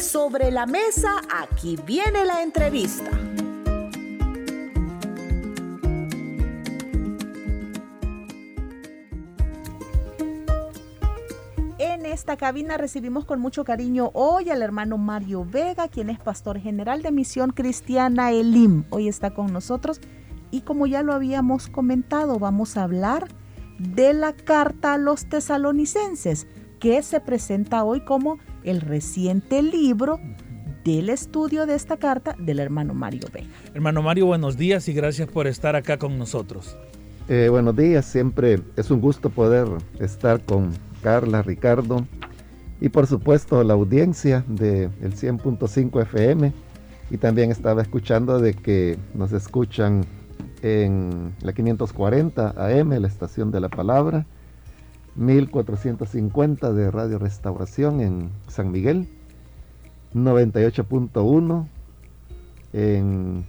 Sobre la mesa, aquí viene la entrevista. En esta cabina recibimos con mucho cariño hoy al hermano Mario Vega, quien es pastor general de Misión Cristiana Elim. Hoy está con nosotros y como ya lo habíamos comentado, vamos a hablar de la carta a los tesalonicenses, que se presenta hoy como el reciente libro del estudio de esta carta del hermano Mario Vega. Hermano Mario, buenos días y gracias por estar acá con nosotros. Eh, buenos días, siempre es un gusto poder estar con Carla, Ricardo y por supuesto la audiencia del el 100.5 FM y también estaba escuchando de que nos escuchan en la 540 AM, la estación de la palabra, 1450 de Radio Restauración en San Miguel, 98.1 en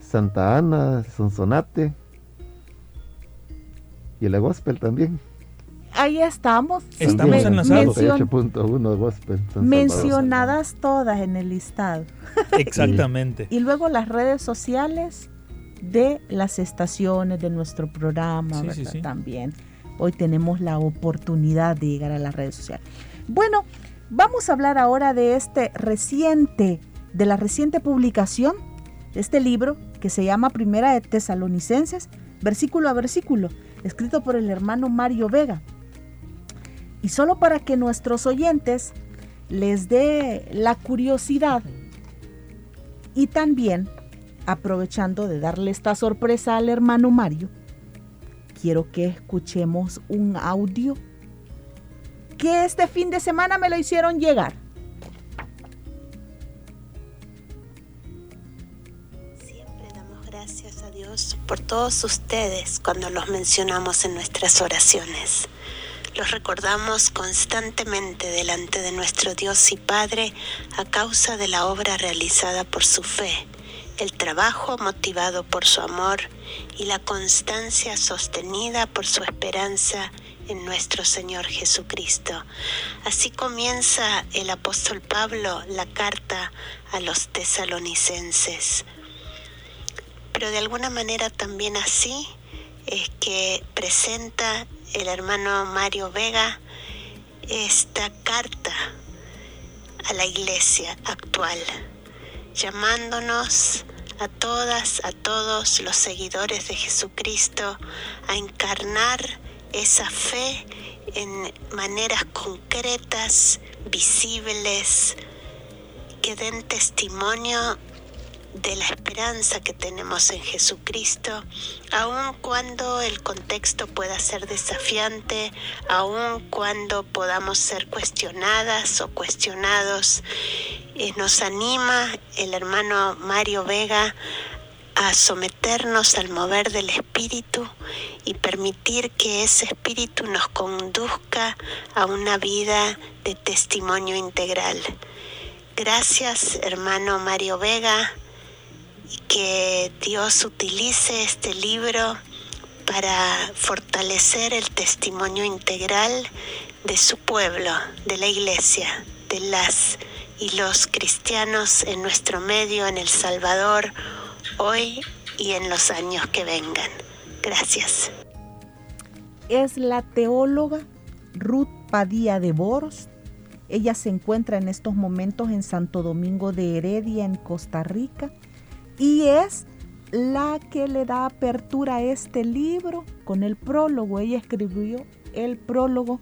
Santa Ana, Sonsonate y la Gospel también. Ahí estamos. Estamos enlazados. 98.1 Gospel. Mencionadas todas en el listado. Exactamente. Y luego las redes sociales de las estaciones de nuestro programa, Sí, ¿verdad? sí, sí. También. Hoy tenemos la oportunidad de llegar a las redes sociales. Bueno, vamos a hablar ahora de este reciente, de la reciente publicación de este libro que se llama Primera de Tesalonicenses, versículo a versículo, escrito por el hermano Mario Vega. Y solo para que nuestros oyentes les dé la curiosidad y también aprovechando de darle esta sorpresa al hermano Mario, quiero que escuchemos un audio que este fin de semana me lo hicieron llegar. Siempre damos gracias a Dios por todos ustedes cuando los mencionamos en nuestras oraciones. Los recordamos constantemente delante de nuestro Dios y Padre a causa de la obra realizada por su fe, el trabajo motivado por su amor y la constancia sostenida por su esperanza en nuestro Señor Jesucristo. Así comienza el apóstol Pablo la carta a los tesalonicenses. Pero de alguna manera también así es que presenta el hermano Mario Vega esta carta a la iglesia actual, llamándonos a todas, a todos los seguidores de Jesucristo a encarnar esa fe en maneras concretas, visibles, que den testimonio de la esperanza que tenemos en Jesucristo, aun cuando el contexto pueda ser desafiante, aun cuando podamos ser cuestionadas o cuestionados. Eh, nos anima el hermano Mario Vega a someternos al mover del Espíritu y permitir que ese Espíritu nos conduzca a una vida de testimonio integral. Gracias, hermano Mario Vega, que Dios utilice este libro para fortalecer el testimonio integral de su pueblo, de la iglesia, de las y los cristianos en nuestro medio, en El Salvador, hoy y en los años que vengan. Gracias. Es la teóloga Ruth Padilla de Boros. Ella se encuentra en estos momentos en Santo Domingo de Heredia, en Costa Rica, y es la que le da apertura a este libro con el prólogo. Ella escribió el prólogo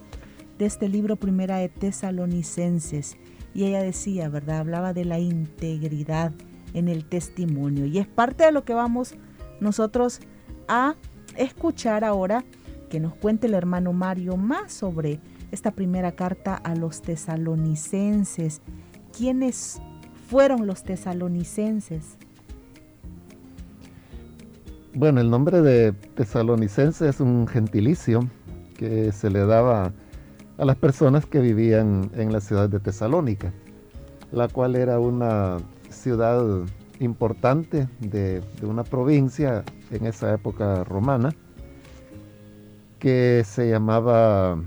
de este libro Primera de Tesalonicenses. Y ella decía, ¿verdad? Hablaba de la integridad en el testimonio. Y es parte de lo que vamos nosotros a escuchar ahora que nos cuente el hermano Mario más sobre esta primera carta a los tesalonicenses. ¿Quiénes fueron los tesalonicenses? Bueno, el nombre de tesalonicense es un gentilicio que se le daba a las personas que vivían en la ciudad de Tesalónica, la cual era una ciudad importante de, una provincia en esa época romana que se llamaba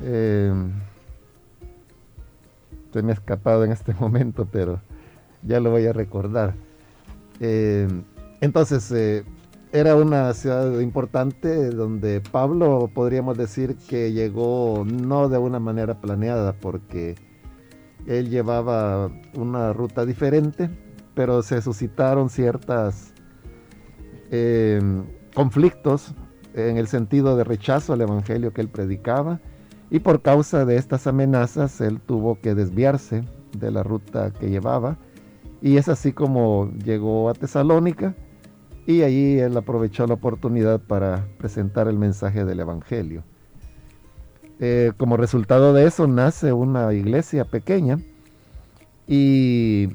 eh, se me ha escapado en este momento pero ya lo voy a recordar. Eh, entonces eh, era una ciudad importante donde Pablo podríamos decir que llegó no de una manera planeada porque él llevaba una ruta diferente, pero se suscitaron ciertos eh, conflictos en el sentido de rechazo al evangelio que él predicaba y por causa de estas amenazas él tuvo que desviarse de la ruta que llevaba. Y es así como llegó a Tesalónica y allí él aprovechó la oportunidad para presentar el mensaje del Evangelio. Eh, como resultado de eso nace una iglesia pequeña y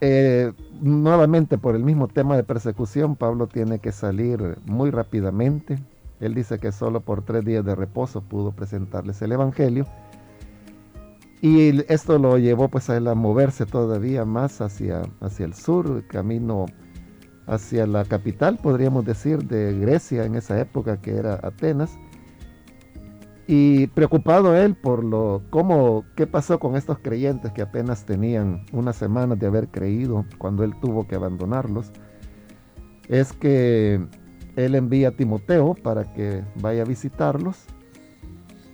eh, nuevamente por el mismo tema de persecución Pablo tiene que salir muy rápidamente. Él dice que solo por tres días de reposo pudo presentarles el Evangelio. Y esto lo llevó pues a él a moverse todavía más hacia, hacia el sur, camino hacia la capital, podríamos decir, de Grecia en esa época, que era Atenas. Y preocupado él por lo cómo qué pasó con estos creyentes que apenas tenían unas semanas de haber creído cuando él tuvo que abandonarlos, es que él envía a Timoteo para que vaya a visitarlos.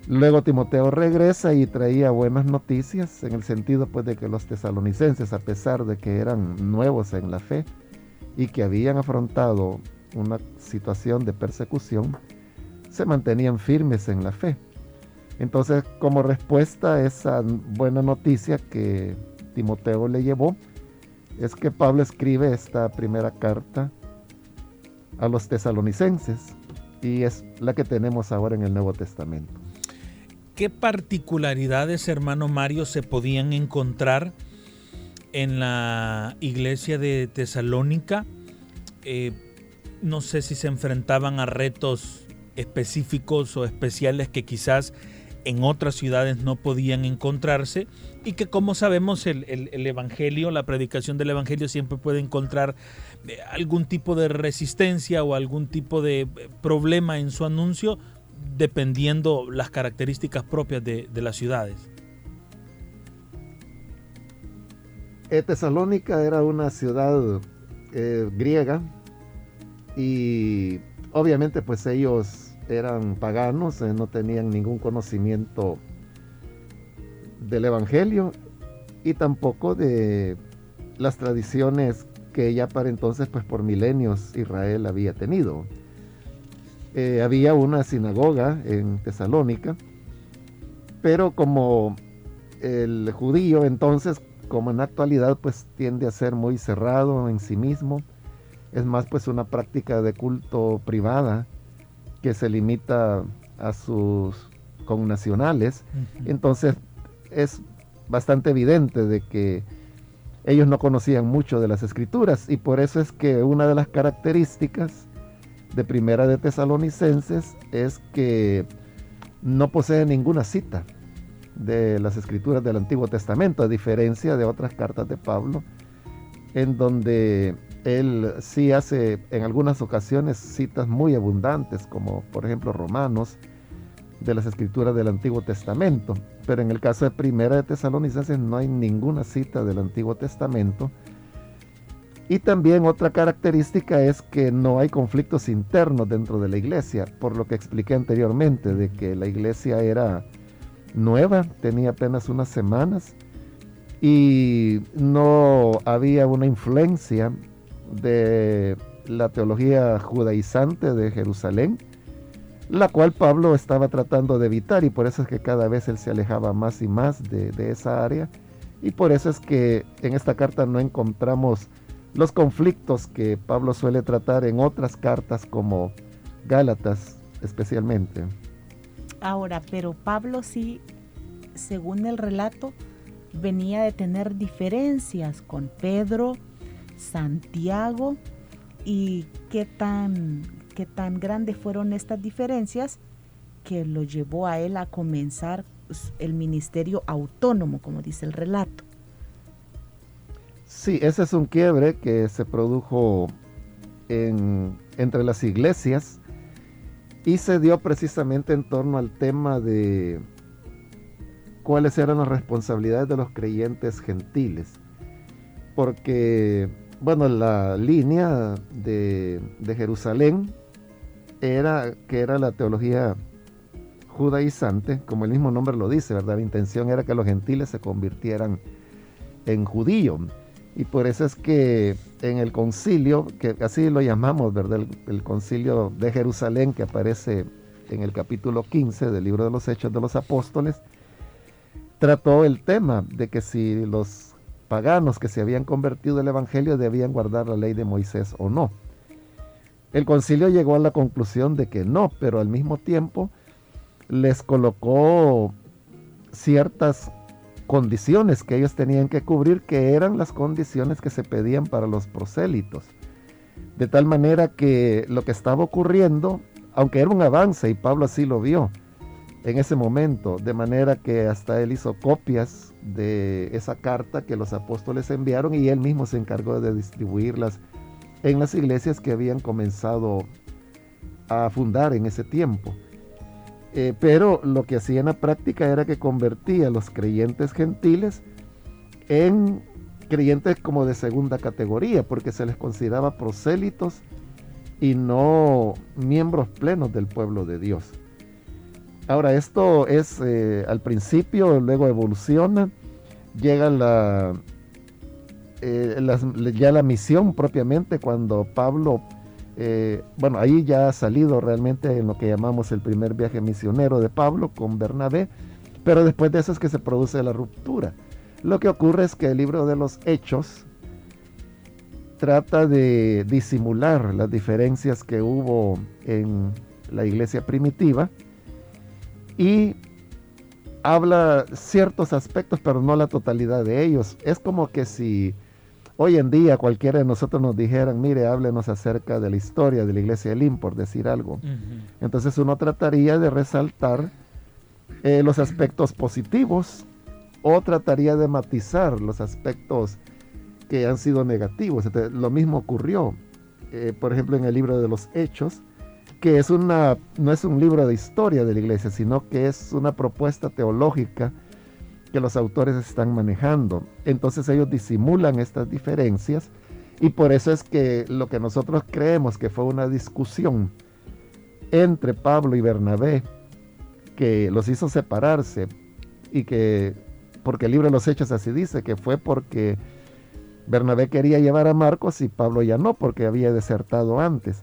Luego Timoteo regresa y traía buenas noticias en el sentido pues de que los tesalonicenses, a pesar de que eran nuevos en la fe, y que habían afrontado una situación de persecución, se mantenían firmes en la fe. Entonces, como respuesta a esa buena noticia que Timoteo le llevó, es que Pablo escribe esta primera carta a los tesalonicenses y es la que tenemos ahora en el Nuevo Testamento. ¿Qué particularidades, hermano Mario, se podían encontrar? En la iglesia de Tesalónica. Eh, no sé si se enfrentaban a retos específicos o especiales que quizás en otras ciudades no podían encontrarse y que como sabemos el, Evangelio, la predicación del Evangelio siempre puede encontrar eh, algún tipo de resistencia o algún tipo de eh, problema en su anuncio dependiendo las características propias de las ciudades. Tesalónica era una ciudad eh, griega y obviamente pues ellos eran paganos, eh, no tenían ningún conocimiento del Evangelio y tampoco de las tradiciones que ya para entonces pues por milenios Israel había tenido. había una sinagoga en Tesalónica, pero como el judío entonces como en la actualidad pues tiende a ser muy cerrado en sí mismo, es más pues una práctica de culto privada que se limita a sus connacionales, entonces es bastante evidente de que ellos no conocían mucho de las escrituras y por eso es que una de las características de Primera de Tesalonicenses es que no posee ninguna cita de las escrituras del Antiguo Testamento, a diferencia de otras cartas de Pablo, en donde él sí hace en algunas ocasiones citas muy abundantes, como por ejemplo Romanos, de las escrituras del Antiguo Testamento. Pero en el caso de Primera de Tesalonicenses no hay ninguna cita del Antiguo Testamento. Y también otra característica es que no hay conflictos internos dentro de la iglesia, por lo que expliqué anteriormente, de que la iglesia era nueva, tenía apenas unas semanas y no había una influencia de la teología judaizante de Jerusalén, la cual Pablo estaba tratando de evitar y por eso es que cada vez él se alejaba más y más de, de esa área y por eso es que en esta carta no encontramos los conflictos que Pablo suele tratar en otras cartas como Gálatas especialmente. Ahora, pero Pablo sí, según el relato, venía de tener diferencias con Pedro, Santiago y qué tan, qué tan grandes fueron estas diferencias que lo llevó a él a comenzar pues, el ministerio autónomo, como dice el relato. Sí, ese es un quiebre que se produjo entre las iglesias y se dio precisamente en torno al tema de cuáles eran las responsabilidades de los creyentes gentiles. Porque, bueno, la línea de, de Jerusalén era que era la teología judaizante, como el mismo nombre lo dice, ¿verdad? La intención era que los gentiles se convirtieran en judíos. Y por eso es que en el concilio, que así lo llamamos, ¿verdad? El, concilio de Jerusalén que aparece en el capítulo 15 del libro de los Hechos de los Apóstoles, trató el tema de que si los paganos que se habían convertido al Evangelio debían guardar la ley de Moisés o no. El concilio llegó a la conclusión de que no, pero al mismo tiempo les colocó ciertas condiciones que ellos tenían que cubrir, que eran las condiciones que se pedían para los prosélitos. De tal manera que lo que estaba ocurriendo, aunque era un avance y Pablo así lo vio en ese momento, de manera que hasta él hizo copias de esa carta que los apóstoles enviaron y él mismo se encargó de distribuirlas en las iglesias que habían comenzado a fundar en ese tiempo. Eh, pero lo que hacía en la práctica era que convertía a los creyentes gentiles en creyentes como de segunda categoría, porque se les consideraba prosélitos y no miembros plenos del pueblo de Dios. Ahora, esto es eh, al principio, luego evoluciona, llega la, eh, ya la misión propiamente cuando Pablo eh, bueno, ahí ya ha salido realmente en lo que llamamos el primer viaje misionero de Pablo con Bernabé, pero después de eso es que se produce la ruptura. Lo que ocurre es que el libro de los Hechos trata de disimular las diferencias que hubo en la iglesia primitiva y habla ciertos aspectos, pero no la totalidad de ellos. Es como que si Hoy en día cualquiera de nosotros nos dijeran, mire, háblenos acerca de la historia de la iglesia de Lim, por decir algo. Entonces uno trataría de resaltar eh, los aspectos positivos o trataría de matizar los aspectos que han sido negativos. lo mismo ocurrió, eh, por ejemplo, en el libro de los Hechos, que es una, no es un libro de historia de la iglesia, sino que es una propuesta teológica que los autores están manejando. Entonces ellos disimulan estas diferencias y por eso es que lo que nosotros creemos que fue una discusión entre Pablo y Bernabé, que los hizo separarse y que, porque el libro de los Hechos así dice, que fue porque Bernabé quería llevar a Marcos y Pablo ya no, porque había desertado antes.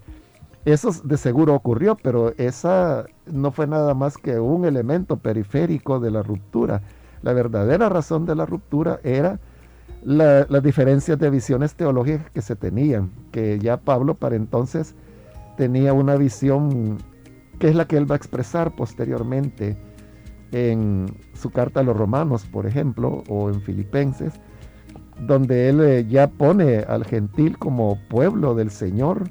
Eso de seguro ocurrió, pero esa no fue nada más que un elemento periférico de la ruptura la verdadera razón de la ruptura era las diferencias de visiones teológicas que se tenían, que ya Pablo para entonces tenía una visión que es la que él va a expresar posteriormente en su carta a los romanos, por ejemplo, o en Filipenses, donde él eh, ya pone al gentil como pueblo del Señor,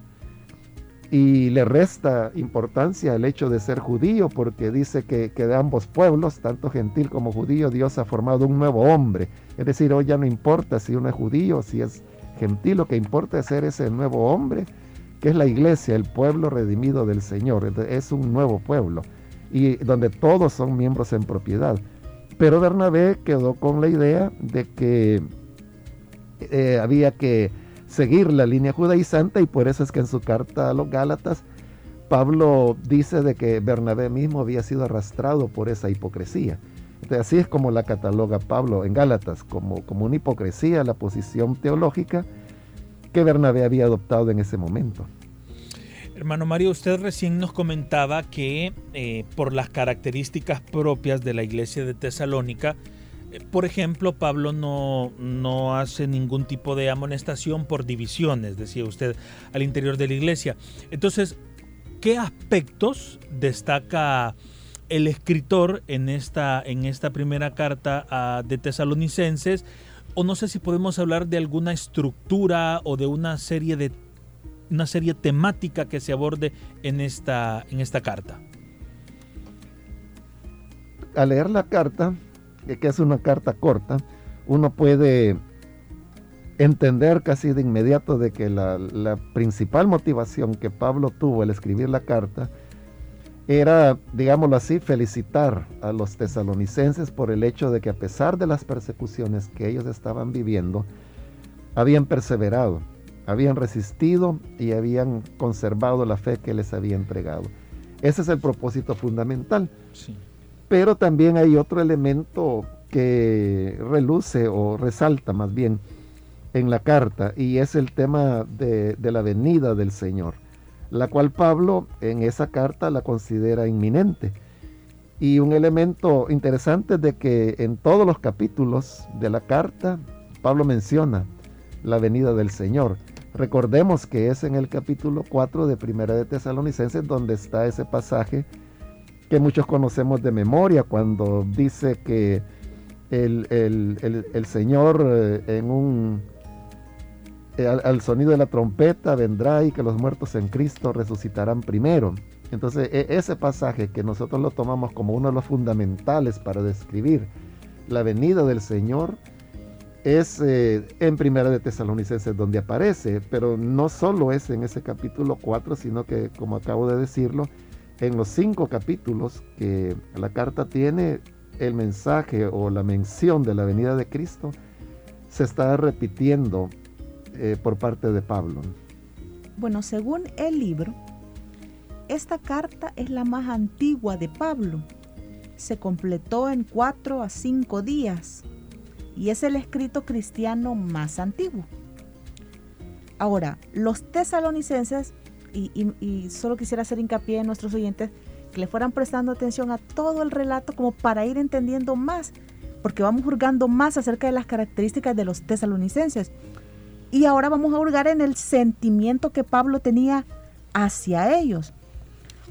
y le resta importancia el hecho de ser judío porque dice que, de ambos pueblos, tanto gentil como judío, Dios ha formado un nuevo hombre. Es decir, hoy ya no importa si uno es judío, si es gentil, lo que importa es ser ese nuevo hombre, que es la iglesia, el pueblo redimido del Señor. Es un nuevo pueblo y donde todos son miembros en propiedad. Pero Bernabé quedó con la idea de que eh, había que seguir la línea judaizante y por eso es que en su carta a los Gálatas Pablo dice de que Bernabé mismo había sido arrastrado por esa hipocresía. Así es como la cataloga Pablo en Gálatas, como, como una hipocresía la posición teológica que Bernabé había adoptado en ese momento. Hermano Mario, usted recién nos comentaba que eh, por las características propias de la iglesia de Tesalónica, por ejemplo, Pablo no, no hace ningún tipo de amonestación por divisiones, decía usted, al interior de la iglesia. Entonces, ¿qué aspectos destaca el escritor en esta, en esta primera carta de Tesalonicenses? O no sé si podemos hablar de alguna estructura o de una serie de una serie temática que se aborde en esta, en esta carta. Al leer la carta, que es una carta corta, uno puede entender casi de inmediato de que la, principal motivación que Pablo tuvo al escribir la carta era, digámoslo así, felicitar a los tesalonicenses por el hecho de que a pesar de las persecuciones que ellos estaban viviendo, habían perseverado, habían resistido y habían conservado la fe que les había entregado. Ese es el propósito fundamental. Pero también hay otro elemento que reluce o resalta más bien en la carta y es el tema de, la venida del Señor, la cual Pablo en esa carta la considera inminente. Y un elemento interesante de que en todos los capítulos de la carta Pablo menciona la venida del Señor. Recordemos que es en el capítulo 4 de Primera de Tesalonicenses donde está ese pasaje que muchos conocemos de memoria cuando dice que el, el Señor eh, en un eh, al, sonido de la trompeta vendrá y que los muertos en Cristo resucitarán primero. Entonces, e, ese pasaje que nosotros lo tomamos como uno de los fundamentales para describir la venida del Señor, es eh, en Primera de Tesalonicenses donde aparece, pero no solo es en ese capítulo 4, sino que, como acabo de decirlo, en los cinco capítulos que la carta tiene, el mensaje o la mención de la venida de Cristo se está repitiendo eh, por parte de Pablo? Bueno, según el libro, esta carta es la más antigua de Pablo. Se completó en cuatro a cinco días y es el escrito cristiano más antiguo. Ahora, los tesalonicenses, y, solo quisiera hacer hincapié en nuestros oyentes, que le fueran prestando atención a todo el relato como para ir entendiendo más, porque vamos juzgando más acerca de las características de los tesalonicenses. Y ahora vamos a hurgar en el sentimiento que Pablo tenía hacia ellos.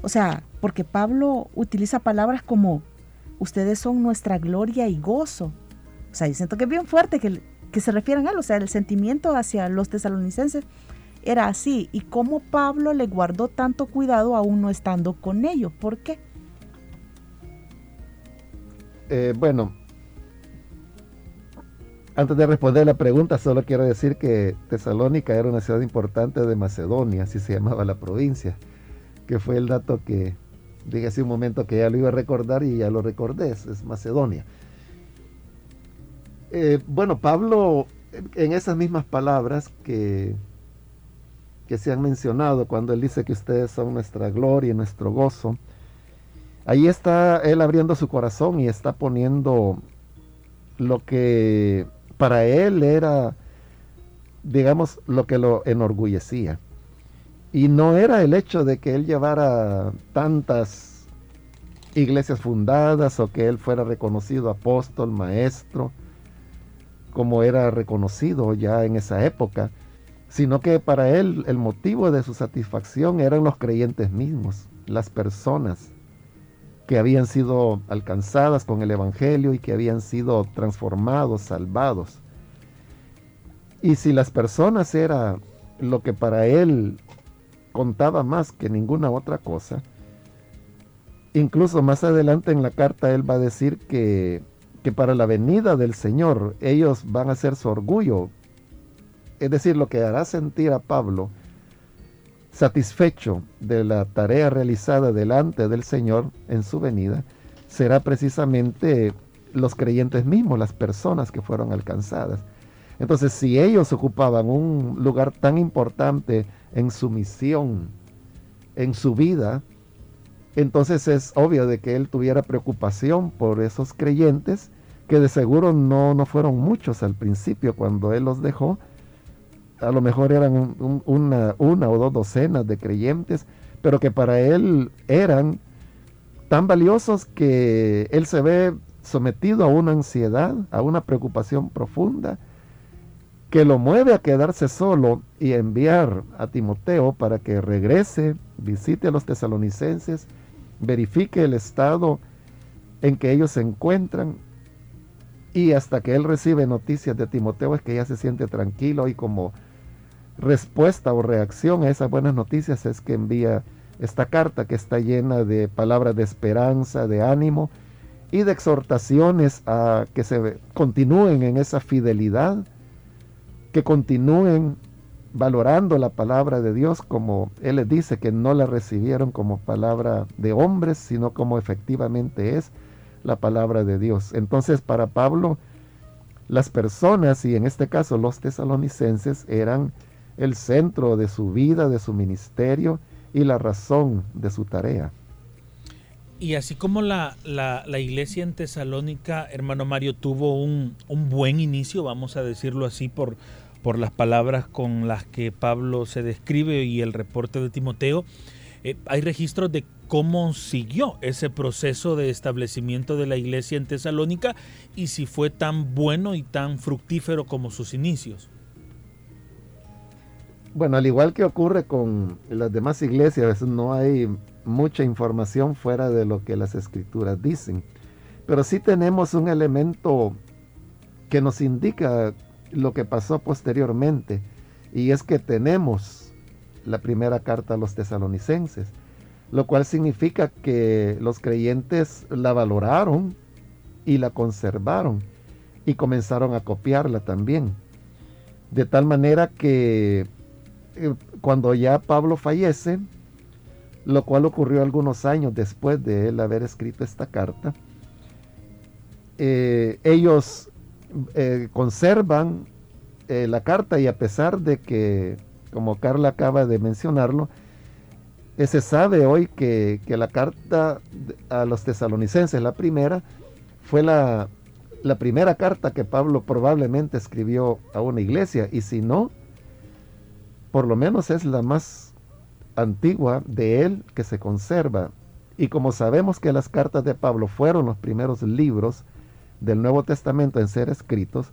O sea, porque Pablo utiliza palabras como, ustedes son nuestra gloria y gozo. O sea, yo siento que es bien fuerte que, que se refieran a él. O sea, el sentimiento hacia los tesalonicenses era así. Y cómo Pablo le guardó tanto cuidado aún no estando con ellos. ¿Por qué? Eh, bueno, antes de responder la pregunta, solo quiero decir que Tesalónica era una ciudad importante de Macedonia, así se llamaba la provincia, que fue el dato que dije hace un momento que ya lo iba a recordar y ya lo recordé, es, Macedonia. Eh, bueno, Pablo, en esas mismas palabras que, que se han mencionado, cuando él dice que ustedes son nuestra gloria y nuestro gozo, ahí está él abriendo su corazón y está poniendo lo que para él era, digamos, lo que lo enorgullecía. Y no era el hecho de que él llevara tantas iglesias fundadas o que él fuera reconocido apóstol, maestro, como era reconocido ya en esa época, sino que para él el motivo de su satisfacción eran los creyentes mismos, las personas que habían sido alcanzadas con el Evangelio y que habían sido transformados, salvados. Y si las personas era lo que para él contaba más que ninguna otra cosa, incluso más adelante en la carta él va a decir que, que para la venida del Señor ellos van a ser su orgullo. Es decir, lo que hará sentir a Pablo satisfecho de la tarea realizada delante del Señor en su venida, será precisamente los creyentes mismos, las personas que fueron alcanzadas. Entonces, si ellos ocupaban un lugar tan importante en su misión, en su vida, entonces es obvio de que él tuviera preocupación por esos creyentes, que de seguro no, no fueron muchos al principio cuando él los dejó, a lo mejor eran una, una o dos docenas de creyentes, pero que para él eran tan valiosos que él se ve sometido a una ansiedad, a una preocupación profunda, que lo mueve a quedarse solo y enviar a Timoteo para que regrese visite a los tesalonicenses, verifique el estado en que ellos se encuentran. Y hasta que él recibe noticias de Timoteo es que ya se siente tranquilo y como respuesta o reacción a esas buenas noticias es que envía esta carta que está llena de palabras de esperanza, de ánimo y de exhortaciones a que se continúen en esa fidelidad, que continúen valorando la palabra de Dios como Él les dice que no la recibieron como palabra de hombres, sino como efectivamente es la palabra de Dios. Entonces para Pablo, las personas, y en este caso los tesalonicenses, eran el centro de su vida, de su ministerio y la razón de su tarea. Y así como la, la, iglesia en Tesalónica, hermano Mario, tuvo un, un, buen inicio, vamos a decirlo así, por, por las palabras con las que Pablo se describe y el reporte de Timoteo, eh, hay registros de cómo siguió ese proceso de establecimiento de la iglesia en Tesalónica y si fue tan bueno y tan fructífero como sus inicios. Bueno, al igual que ocurre con las demás iglesias, a veces no hay mucha información fuera de lo que las escrituras dicen, pero sí tenemos un elemento que nos indica lo que pasó posteriormente, y es que tenemos la primera carta a los tesalonicenses, lo cual significa que los creyentes la valoraron y la conservaron y comenzaron a copiarla también. De tal manera que eh, cuando ya Pablo fallece, lo cual ocurrió algunos años después de él haber escrito esta carta, eh, ellos eh, conservan la carta y a pesar de que, como Carla acaba de mencionarlo, se sabe hoy que, que, la carta a los tesalonicenses, la primera, fue la, la primera carta que Pablo probablemente escribió a una iglesia y si no, por lo menos es la más antigua de él que se conserva. Y como sabemos que las cartas de Pablo fueron los primeros libros del Nuevo Testamento en ser escritos,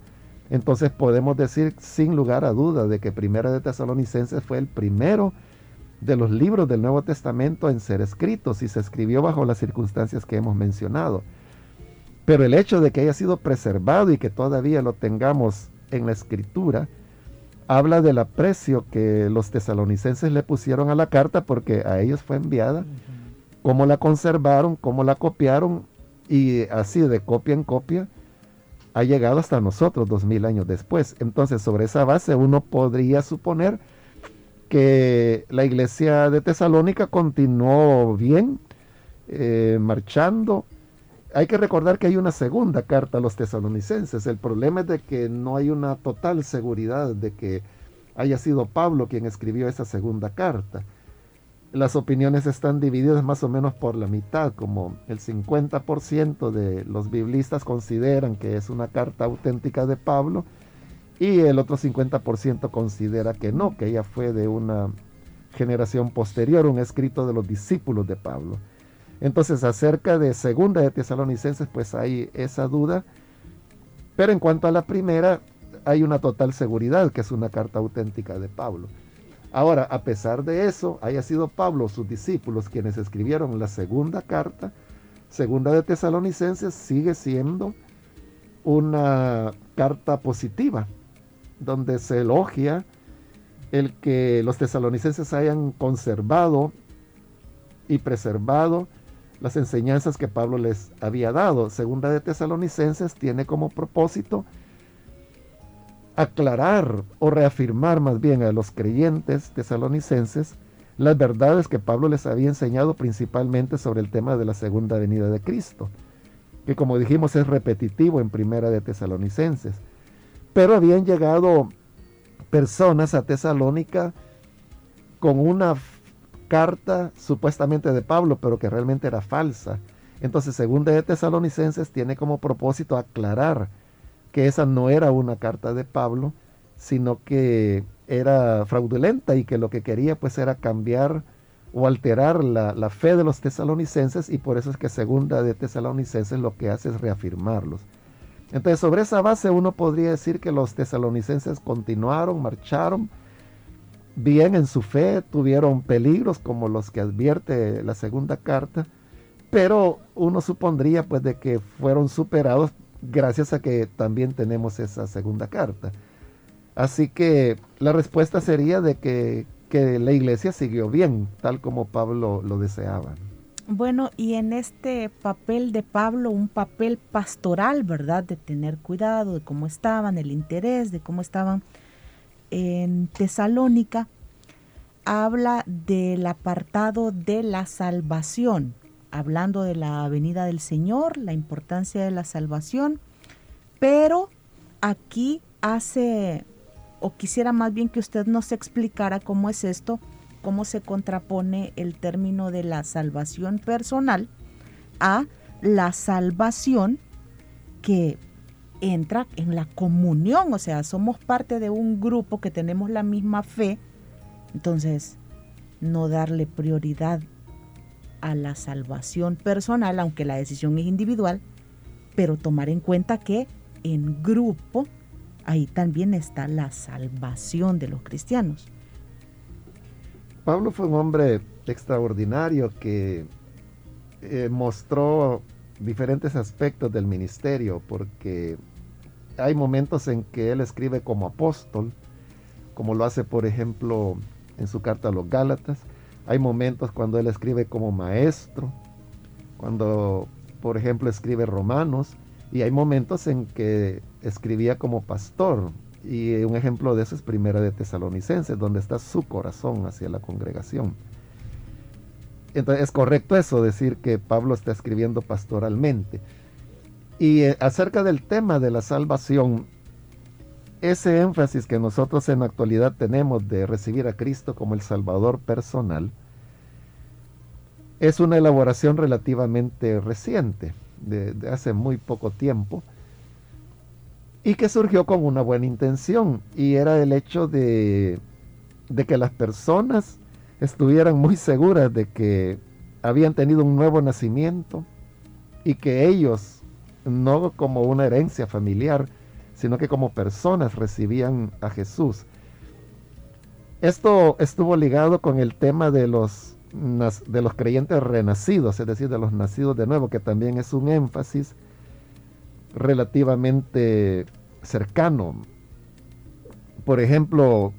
entonces podemos decir sin lugar a duda de que Primera de Tesalonicenses fue el primero de los libros del Nuevo Testamento en ser escritos y se escribió bajo las circunstancias que hemos mencionado. Pero el hecho de que haya sido preservado y que todavía lo tengamos en la escritura, habla del aprecio que los tesalonicenses le pusieron a la carta porque a ellos fue enviada, cómo la conservaron, cómo la copiaron y así de copia en copia ha llegado hasta nosotros dos mil años después. Entonces sobre esa base uno podría suponer que la iglesia de Tesalónica continuó bien, eh, marchando, hay que recordar que hay una segunda carta a los tesalonicenses. El problema es de que no hay una total seguridad de que haya sido Pablo quien escribió esa segunda carta. Las opiniones están divididas más o menos por la mitad, como el 50% de los biblistas consideran que es una carta auténtica de Pablo y el otro 50% considera que no, que ella fue de una generación posterior, un escrito de los discípulos de Pablo. Entonces, acerca de segunda de Tesalonicenses, pues hay esa duda. Pero en cuanto a la primera, hay una total seguridad que es una carta auténtica de Pablo. Ahora, a pesar de eso, haya sido Pablo sus discípulos quienes escribieron la segunda carta, segunda de Tesalonicenses sigue siendo una carta positiva, donde se elogia el que los tesalonicenses hayan conservado y preservado las enseñanzas que Pablo les había dado. Segunda de Tesalonicenses tiene como propósito aclarar o reafirmar más bien a los creyentes tesalonicenses las verdades que Pablo les había enseñado principalmente sobre el tema de la segunda venida de Cristo, que como dijimos es repetitivo en primera de Tesalonicenses. Pero habían llegado personas a Tesalónica con una carta supuestamente de Pablo, pero que realmente era falsa. Entonces, según de Tesalonicenses, tiene como propósito aclarar que esa no era una carta de Pablo, sino que era fraudulenta y que lo que quería pues era cambiar o alterar la, la, fe de los tesalonicenses y por eso es que segunda de tesalonicenses lo que hace es reafirmarlos. Entonces sobre esa base uno podría decir que los tesalonicenses continuaron, marcharon, bien en su fe, tuvieron peligros como los que advierte la segunda carta, pero uno supondría pues de que fueron superados gracias a que también tenemos esa segunda carta. Así que la respuesta sería de que, que la iglesia siguió bien, tal como Pablo lo deseaba. Bueno, y en este papel de Pablo, un papel pastoral, ¿verdad? De tener cuidado de cómo estaban, el interés de cómo estaban en Tesalónica, habla del apartado de la salvación, hablando de la venida del Señor, la importancia de la salvación, pero aquí hace, o quisiera más bien que usted nos explicara cómo es esto, cómo se contrapone el término de la salvación personal a la salvación que entra en la comunión, o sea, somos parte de un grupo que tenemos la misma fe, entonces no darle prioridad a la salvación personal, aunque la decisión es individual, pero tomar en cuenta que en grupo ahí también está la salvación de los cristianos. Pablo fue un hombre extraordinario que eh, mostró diferentes aspectos del ministerio, porque hay momentos en que él escribe como apóstol, como lo hace por ejemplo en su carta a los Gálatas, hay momentos cuando él escribe como maestro, cuando por ejemplo escribe Romanos, y hay momentos en que escribía como pastor, y un ejemplo de eso es Primera de Tesalonicenses, donde está su corazón hacia la congregación. Entonces es correcto eso, decir que Pablo está escribiendo pastoralmente. Y eh, acerca del tema de la salvación, ese énfasis que nosotros en la actualidad tenemos de recibir a Cristo como el Salvador personal, es una elaboración relativamente reciente, de hace muy poco tiempo y que surgió con una buena intención y era el hecho de, de que las personas estuvieran muy seguras de que habían tenido un nuevo nacimiento y que ellos, no como una herencia familiar, sino que como personas recibían a Jesús. Esto estuvo ligado con el tema de los, de los creyentes renacidos, es decir, de los nacidos de nuevo, que también es un énfasis relativamente cercano. Por ejemplo,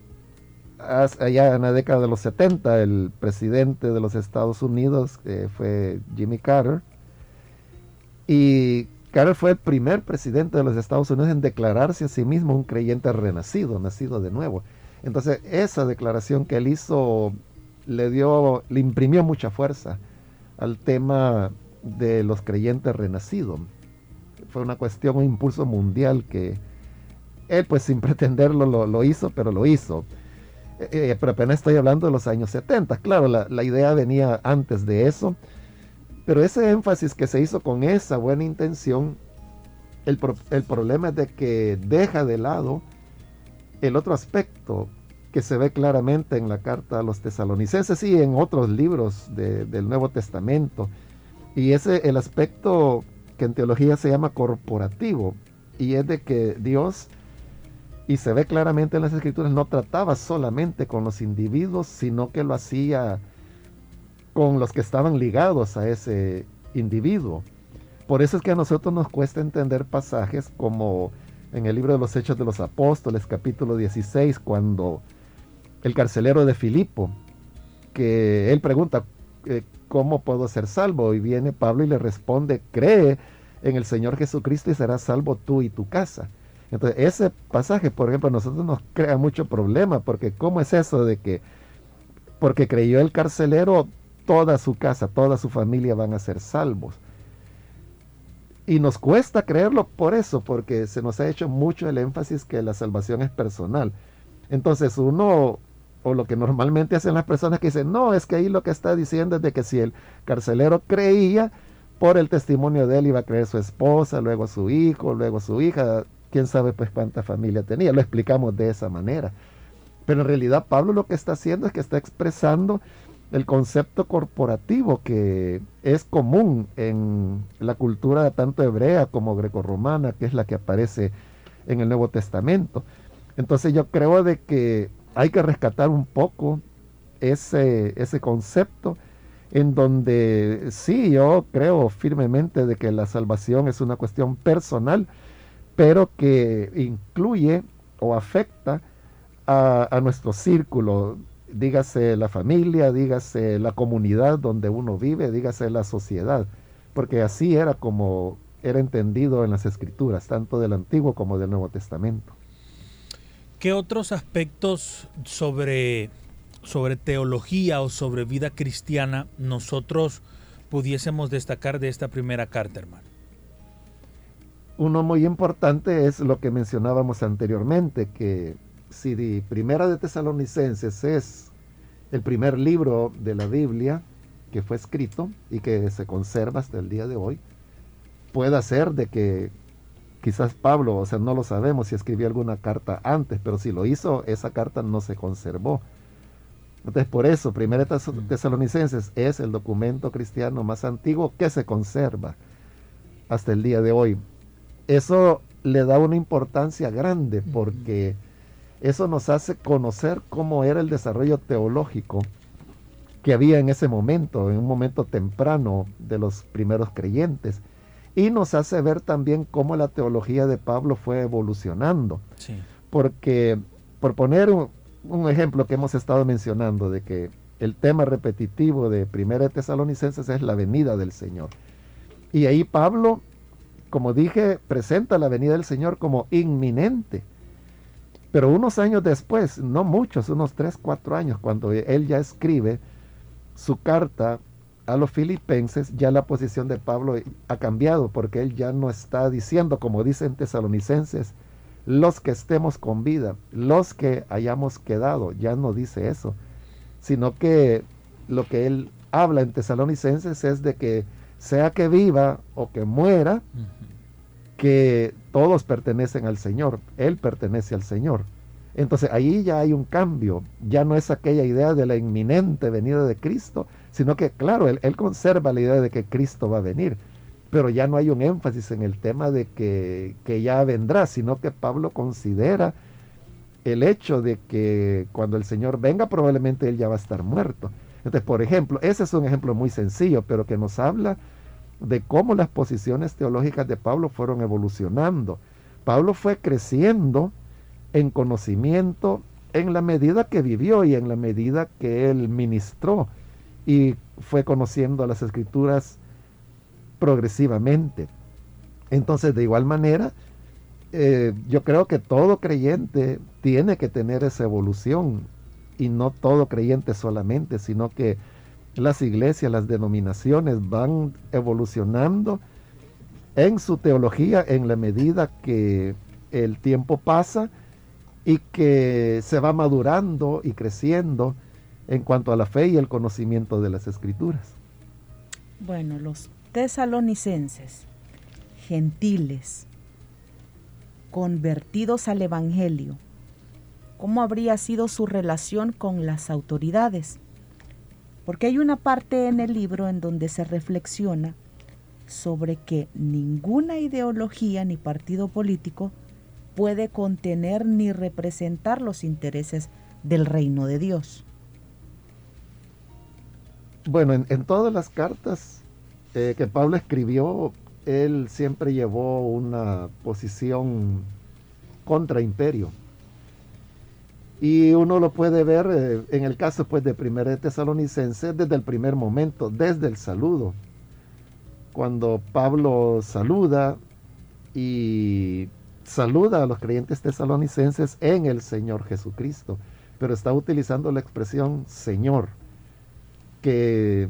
allá en la década de los 70, el presidente de los Estados Unidos fue Jimmy Carter. Y Carter fue el primer presidente de los Estados Unidos en declararse a sí mismo un creyente renacido, nacido de nuevo. Entonces, esa declaración que él hizo le dio, le imprimió mucha fuerza al tema de los creyentes renacidos fue una cuestión, un impulso mundial que él pues sin pretenderlo lo, hizo, pero lo hizo. Eh, eh, pero apenas estoy hablando de los años 70, claro, la, idea venía antes de eso, pero ese énfasis que se hizo con esa buena intención, el, problema es de que deja de lado el otro aspecto que se ve claramente en la carta a los tesalonicenses y en otros libros del Nuevo Testamento. Y ese el aspecto que en teología se llama corporativo, y es de que Dios, y se ve claramente en las escrituras, no trataba solamente con los individuos, sino que lo hacía con los que estaban ligados a ese individuo. Por eso es que a nosotros nos cuesta entender pasajes como en el libro de los Hechos de los Apóstoles, capítulo 16, cuando el carcelero de Filipo, que él pregunta, eh, ¿cómo puedo ser salvo? Y viene Pablo y le responde, cree en el Señor Jesucristo y serás salvo tú y tu casa. Entonces, ese pasaje, por ejemplo, a nosotros nos crea mucho problema, porque ¿cómo es eso de que, porque creyó el carcelero, toda su casa, toda su familia van a ser salvos? Y nos cuesta creerlo por eso, porque se nos ha hecho mucho el énfasis que la salvación es personal. Entonces uno o lo que normalmente hacen las personas que dicen, no, es que ahí lo que está diciendo es de que si el carcelero creía, por el testimonio de él iba a creer su esposa, luego su hijo, luego su hija, quién sabe pues cuánta familia tenía, lo explicamos de esa manera. Pero en realidad Pablo lo que está haciendo es que está expresando el concepto corporativo que es común en la cultura tanto hebrea como grecorromana, que es la que aparece en el Nuevo Testamento. Entonces yo creo de que hay que rescatar un poco ese, ese concepto en donde sí, yo creo firmemente de que la salvación es una cuestión personal, pero que incluye o afecta a, nuestro círculo, dígase la familia, dígase la comunidad donde uno vive, dígase la sociedad, porque así era como era entendido en las escrituras, tanto del Antiguo como del Nuevo Testamento. ¿Qué otros aspectos sobre, sobre teología o sobre vida cristiana nosotros pudiésemos destacar de esta primera carta, hermano? Uno muy importante es lo que mencionábamos anteriormente, que si Primera de Tesalonicenses es el primer libro de la Biblia que fue escrito y que se conserva hasta el día de hoy, puede ser de que quizás Pablo, o sea, no lo sabemos si escribió alguna carta antes, pero si lo hizo, esa carta no se conservó. Entonces, por eso, Primera mm. Tesalonicenses es el documento cristiano más antiguo que se conserva hasta el día de hoy. Eso le da una importancia grande porque eso nos hace conocer cómo era el desarrollo teológico que había en ese momento, en un momento temprano de los primeros creyentes y nos hace ver también cómo la teología de Pablo fue evolucionando. Porque, por poner un, ejemplo que hemos estado mencionando, de que el tema repetitivo de Primera de Tesalonicenses es la venida del Señor. Y ahí Pablo, como dije, presenta la venida del Señor como inminente. Pero unos años después, no muchos, unos tres, cuatro años, cuando él ya escribe su carta a los filipenses, ya la posición de Pablo ha cambiado, porque él ya no está diciendo, como dicen tesalonicenses, los que estemos con vida, los que hayamos quedado, ya no dice eso, sino que lo que él habla en tesalonicenses es de que sea que viva o que muera, que todos pertenecen al Señor, Él pertenece al Señor. Entonces ahí ya hay un cambio, ya no es aquella idea de la inminente venida de Cristo, sino que claro, él, conserva la idea de que Cristo va a venir, pero ya no hay un énfasis en el tema de que, que ya vendrá, sino que Pablo considera el hecho de que cuando el Señor venga probablemente él ya va a estar muerto. Entonces, por ejemplo, ese es un ejemplo muy sencillo, pero que nos habla de cómo las posiciones teológicas de Pablo fueron evolucionando. Pablo fue creciendo en conocimiento en la medida que vivió y en la medida que él ministró y fue conociendo las escrituras progresivamente. Entonces, de igual manera, eh, yo creo que todo creyente tiene que tener esa evolución y no todo creyente solamente, sino que las iglesias, las denominaciones van evolucionando en su teología en la medida que el tiempo pasa y que se va madurando y creciendo en cuanto a la fe y el conocimiento de las escrituras. Bueno, los tesalonicenses, gentiles, convertidos al Evangelio, ¿cómo habría sido su relación con las autoridades? Porque hay una parte en el libro en donde se reflexiona sobre que ninguna ideología ni partido político puede contener ni representar los intereses del reino de Dios. Bueno, en, todas las cartas eh, que Pablo escribió, él siempre llevó una posición contra imperio. Y uno lo puede ver eh, en el caso pues, de Primera de Tesalonicense desde el primer momento, desde el saludo. Cuando Pablo saluda y saluda a los creyentes tesalonicenses en el Señor Jesucristo, pero está utilizando la expresión Señor, que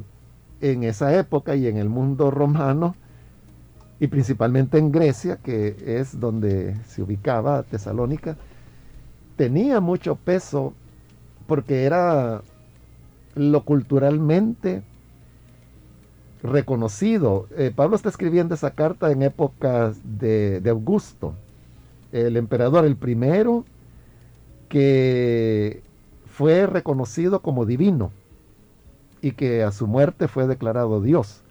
en esa época y en el mundo romano, y principalmente en Grecia, que es donde se ubicaba Tesalónica, tenía mucho peso porque era lo culturalmente reconocido. Eh, Pablo está escribiendo esa carta en épocas de Augusto, el emperador, el primero que fue reconocido como divino y que a su muerte fue declarado Dios.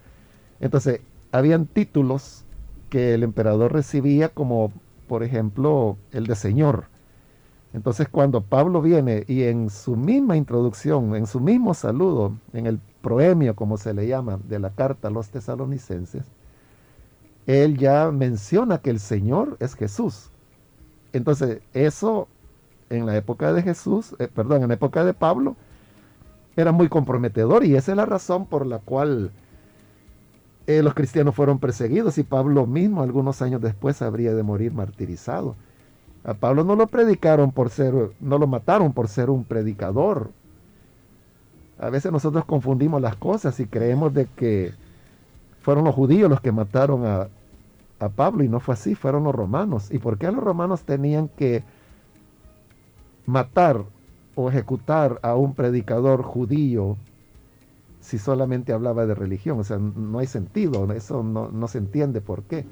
Entonces, habían títulos que el emperador recibía como, por ejemplo, el de Señor. Entonces cuando Pablo viene y en su misma introducción, en su mismo saludo, en el proemio, como se le llama, de la carta a los tesalonicenses, él ya menciona que el Señor es Jesús. Entonces eso en la época de Jesús, eh, perdón, en la época de Pablo, era muy comprometedor y esa es la razón por la cual eh, los cristianos fueron perseguidos y Pablo mismo algunos años después habría de morir martirizado. A Pablo no lo predicaron por ser, no lo mataron por ser un predicador. A veces nosotros confundimos las cosas y creemos de que fueron los judíos los que mataron a, a Pablo y no fue así, fueron los romanos. ¿Y por qué los romanos tenían que matar o ejecutar a un predicador judío si solamente hablaba de religión? O sea, no hay sentido, eso no, no se entiende por qué.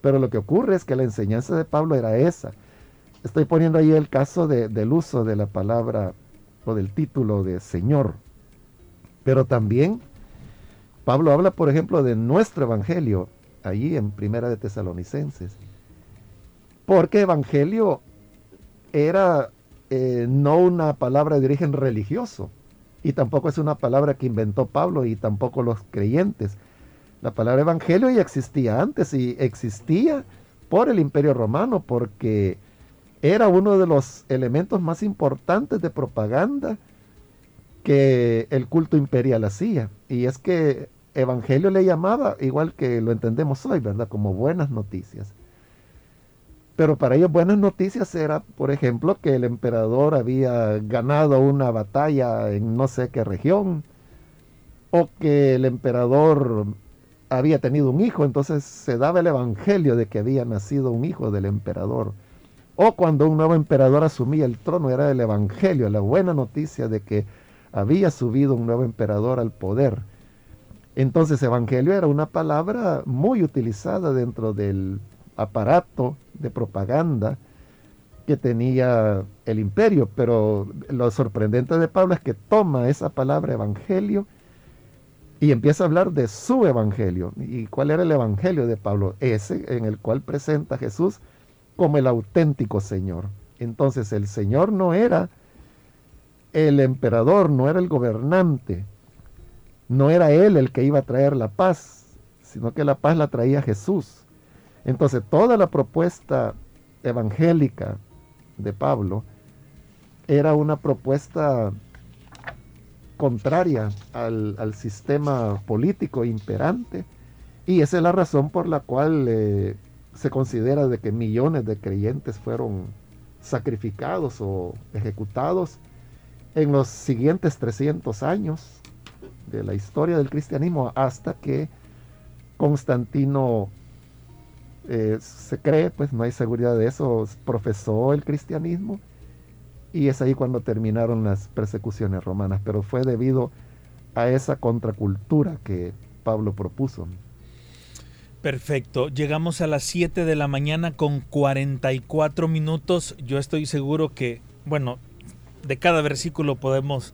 Pero lo que ocurre es que la enseñanza de Pablo era esa estoy poniendo ahí el caso del uso de la palabra o del título de Señor. Pero también Pablo habla, por ejemplo, de nuestro evangelio, allí en Primera de Tesalonicenses. Porque evangelio era eh, no una palabra de origen religioso, y tampoco es una palabra que inventó Pablo y tampoco los creyentes. La palabra evangelio ya existía antes y existía por el imperio romano, porque era uno de los elementos más importantes de propaganda que el culto imperial hacía. Y es que Evangelio le llamaba, igual que lo entendemos hoy, ¿verdad? Como buenas noticias. Pero para ellos buenas noticias era, por ejemplo, que el emperador había ganado una batalla en no sé qué región, o que el emperador había tenido un hijo, entonces se daba el evangelio de que había nacido un hijo del emperador o cuando un nuevo emperador asumía el trono, era el Evangelio, la buena noticia de que había subido un nuevo emperador al poder. Entonces Evangelio era una palabra muy utilizada dentro del aparato de propaganda que tenía el imperio, pero lo sorprendente de Pablo es que toma esa palabra evangelio y empieza a hablar de su evangelio. ¿Y cuál era el evangelio de Pablo? Ese en el cual presenta a Jesús como el auténtico Señor. Entonces el Señor no era el emperador, no era el gobernante, no era él el que iba a traer la paz, sino que la paz la traía Jesús. Entonces toda la propuesta evangélica de Pablo era una propuesta contraria al, sistema político imperante y esa es la razón por la cual eh, se considera de que millones de creyentes fueron sacrificados o ejecutados en los siguientes 300 años de la historia del cristianismo hasta que Constantino eh, se cree, pues no hay seguridad de eso, profesó el cristianismo y es ahí cuando terminaron las persecuciones romanas, pero fue debido a esa contracultura que Pablo propuso. Perfecto, llegamos a las 7 de la mañana con 44 minutos. Yo estoy seguro que, bueno, de cada versículo podemos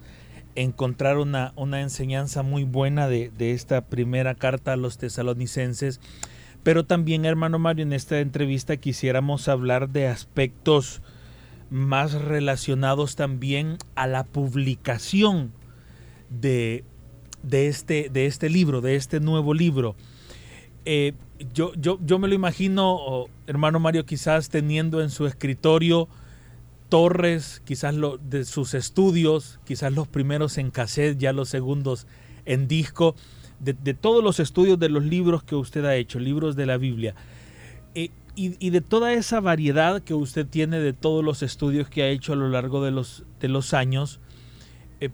encontrar una, una enseñanza muy buena de, de, esta primera carta a los tesalonicenses. Pero también, hermano Mario, en esta entrevista quisiéramos hablar de aspectos más relacionados también a la publicación de, de, este, de este libro, de este nuevo libro. Eh, yo, yo, yo me lo imagino, hermano Mario, quizás teniendo en su escritorio torres, quizás lo, de sus estudios, quizás los primeros en cassette, ya los segundos en disco, de, todos los estudios de los libros que usted ha hecho, libros de la Biblia. Eh, y, de toda esa variedad que usted tiene de todos los estudios que ha hecho a lo largo de los, de los años, eh,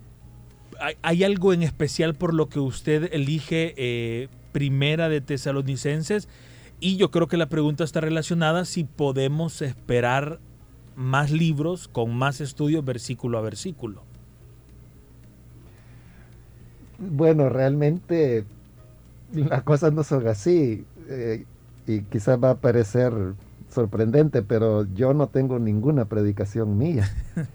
hay, algo en especial por lo que usted elige primera de Tesalonicenses. Y yo creo que la pregunta está relacionada si podemos esperar más libros con más estudios versículo a versículo. Bueno, realmente las cosas no son así. Eh, y quizás va a parecer sorprendente, pero yo no tengo ninguna predicación mía.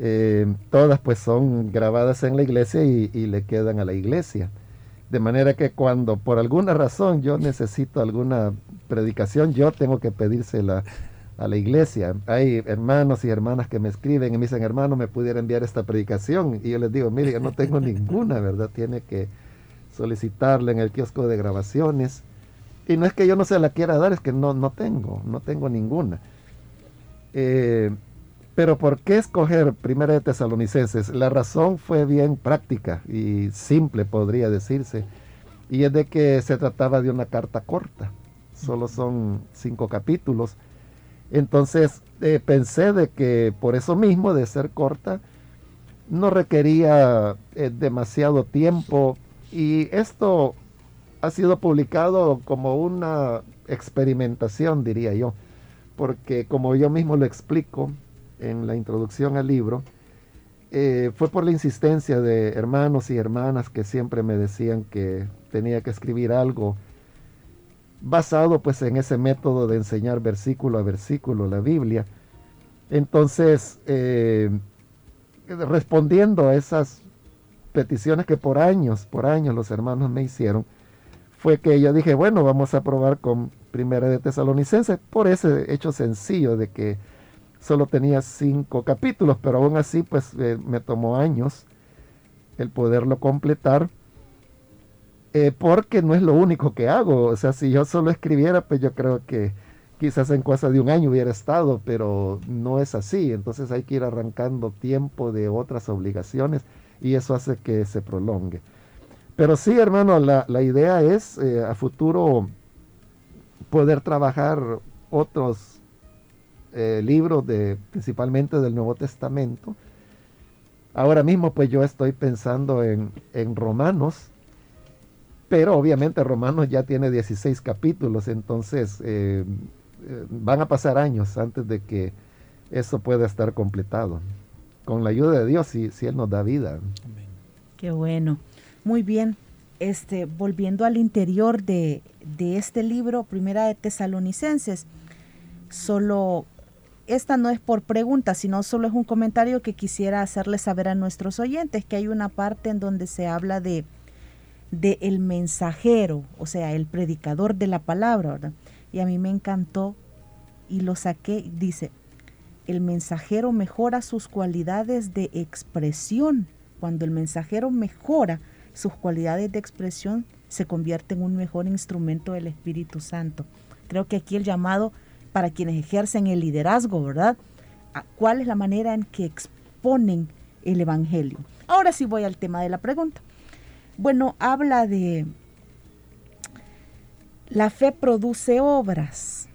Eh, todas pues son grabadas en la iglesia y, y le quedan a la iglesia. De manera que cuando por alguna razón yo necesito alguna predicación, yo tengo que pedírsela a la iglesia. Hay hermanos y hermanas que me escriben y me dicen, hermano, ¿me pudiera enviar esta predicación? Y yo les digo, mire, yo no tengo ninguna, ¿verdad? Tiene que solicitarla en el kiosco de grabaciones. Y no es que yo no se la quiera dar, es que no, no tengo, no tengo ninguna. Eh, pero ¿por qué escoger Primera de Tesalonicenses? La razón fue bien práctica y simple, podría decirse. Y es de que se trataba de una carta corta. Solo son cinco capítulos entonces eh, pensé de que por eso mismo, de ser corta, no requería eh, demasiado tiempo y esto ha sido publicado como una experimentación, diría yo, porque como yo mismo lo explico en la introducción al libro, eh, fue por la insistencia de hermanos y hermanas que siempre me decían que tenía que escribir algo basado pues en ese método de enseñar versículo a versículo la Biblia. Entonces, eh, respondiendo a esas peticiones que por años, por años los hermanos me hicieron, fue que yo dije, bueno, vamos a probar con Primera de Tesalonicenses por ese hecho sencillo de que solo tenía cinco capítulos, pero aún así pues eh, me tomó años el poderlo completar eh, porque no es lo único que hago. O sea, si yo solo escribiera, pues yo creo que quizás en cosa de un año hubiera estado, pero no es así. Entonces hay que ir arrancando tiempo de otras obligaciones y eso hace que se prolongue. Pero sí, hermano, la, idea es eh, a futuro poder trabajar otros eh, libros de principalmente del Nuevo Testamento. Ahora mismo pues yo estoy pensando en, en Romanos, pero obviamente Romanos ya tiene 16 capítulos, entonces eh, eh, van a pasar años antes de que eso pueda estar completado. Con la ayuda de Dios, si, si Él nos da vida. Qué bueno. Muy bien. Este, volviendo al interior de, de este libro, Primera de Tesalonicenses, solo esta no es por pregunta, sino solo es un comentario que quisiera hacerle saber a nuestros oyentes, que hay una parte en donde se habla de de el mensajero, o sea, el predicador de la palabra, ¿verdad? Y a mí me encantó y lo saqué, dice, el mensajero mejora sus cualidades de expresión. Cuando el mensajero mejora sus cualidades de expresión, se convierte en un mejor instrumento del Espíritu Santo. Creo que aquí el llamado para quienes ejercen el liderazgo, ¿verdad? ¿Cuál es la manera en que exponen el Evangelio? Ahora sí voy al tema de la pregunta. Bueno, habla de la fe produce obras.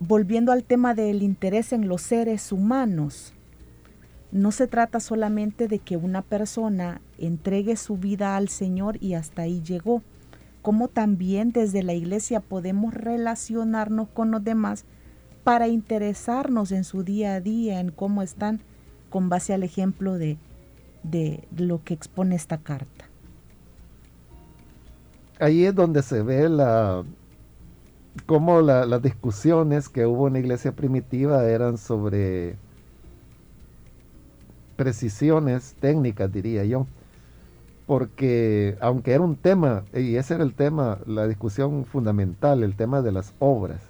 Volviendo al tema del interés en los seres humanos, no se trata solamente de que una persona entregue su vida al Señor y hasta ahí llegó, como también desde la iglesia podemos relacionarnos con los demás para interesarnos en su día a día, en cómo están, con base al ejemplo de de lo que expone esta carta. Ahí es donde se ve la cómo las discusiones que hubo en la iglesia primitiva eran sobre precisiones técnicas, diría yo. Porque aunque era un tema, y ese era el tema, la discusión fundamental, el tema de las obras,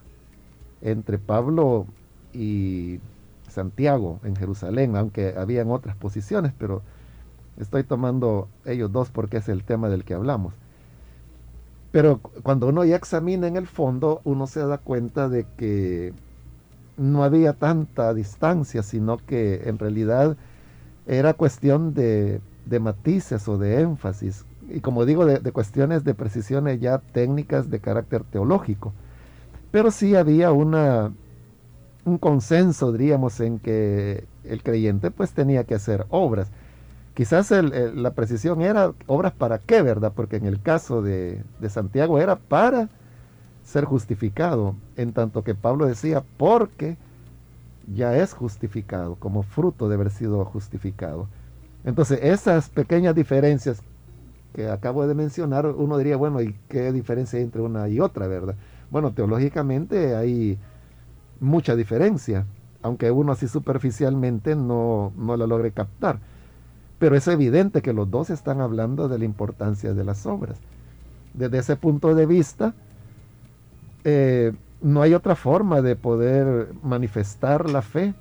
entre Pablo y Santiago en Jerusalén, aunque habían otras posiciones, pero Estoy tomando ellos dos porque es el tema del que hablamos. Pero cuando uno ya examina en el fondo, uno se da cuenta de que no había tanta distancia, sino que en realidad era cuestión de, matices o de énfasis. Y como digo, de, de, cuestiones de precisiones ya técnicas de carácter teológico. Pero sí había una, un consenso, diríamos, en que el creyente pues tenía que hacer obras. Quizás la precisión era obras para qué, ¿verdad? Porque en el caso de, Santiago era para ser justificado, en tanto que Pablo decía porque ya es justificado, como fruto de haber sido justificado. Entonces, esas pequeñas diferencias que acabo de mencionar, uno diría, bueno, ¿y qué diferencia hay entre una y otra, verdad? Bueno, teológicamente hay mucha diferencia, aunque uno así superficialmente no, no la logre captar. Pero es evidente que los dos están hablando de la importancia de las obras. Desde ese punto de vista, eh, no hay otra forma de poder manifestar la fe,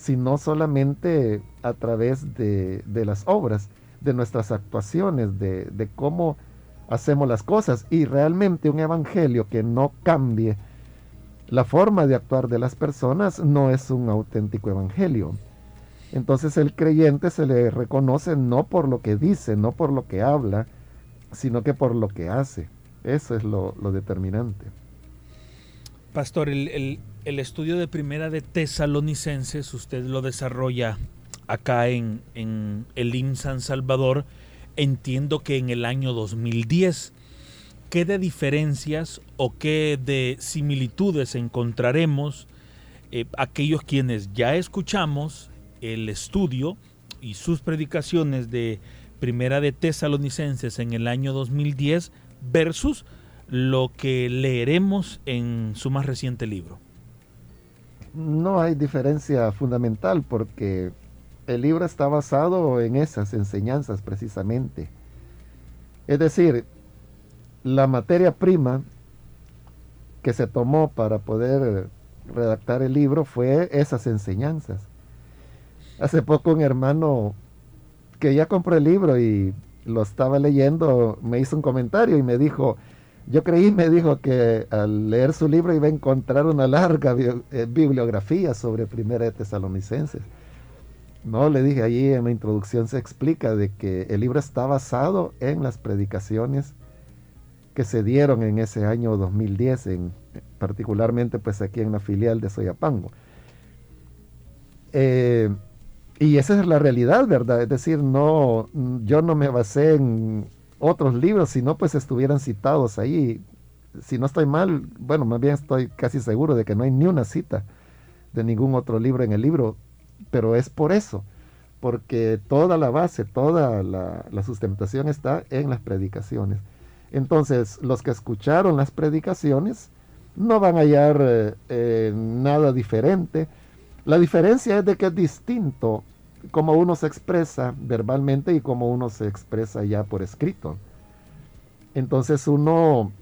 sino solamente a través de, las obras, de nuestras actuaciones, de, de cómo hacemos las cosas. Y realmente un evangelio que no cambie la forma de actuar de las personas no es un auténtico evangelio. Entonces el creyente se le reconoce no por lo que dice, no por lo que habla, sino que por lo que hace. Eso es lo, determinante. Pastor, el, estudio de primera de Tesalonicenses, usted lo desarrolla acá en, en el IN San Salvador, entiendo que en el año 2010. ¿Qué de diferencias o qué de similitudes encontraremos eh, aquellos quienes ya escuchamos el estudio y sus predicaciones de Primera de Tesalonicenses en el año 2010 versus lo que leeremos en su más reciente libro? No hay diferencia fundamental porque el libro está basado en esas enseñanzas precisamente. Es decir, la materia prima que se tomó para poder redactar el libro fue esas enseñanzas. Hace poco un hermano que ya compró el libro y lo estaba leyendo, me hizo un comentario y me dijo, yo creí, me dijo que al leer su libro iba a encontrar una larga eh, bibliografía sobre Primera de Tesalonicenses. No, le dije allí en la introducción se explica de que el libro está basado en las predicaciones que se dieron en ese año 2010, en, particularmente pues aquí en la filial de Soyapango. Eh, y esa es la realidad, ¿verdad? Es decir, no, yo no me basé en otros libros, sino pues estuvieran citados ahí. Si no estoy mal, bueno, más bien estoy casi seguro de que no hay ni una cita de ningún otro libro en el libro, pero es por eso, porque toda la base, toda la, sustentación está en las predicaciones. Entonces, los que escucharon las predicaciones no van a hallar eh, eh, nada diferente. La diferencia es de que es distinto como uno se expresa verbalmente y como uno se expresa ya por escrito. Entonces uno,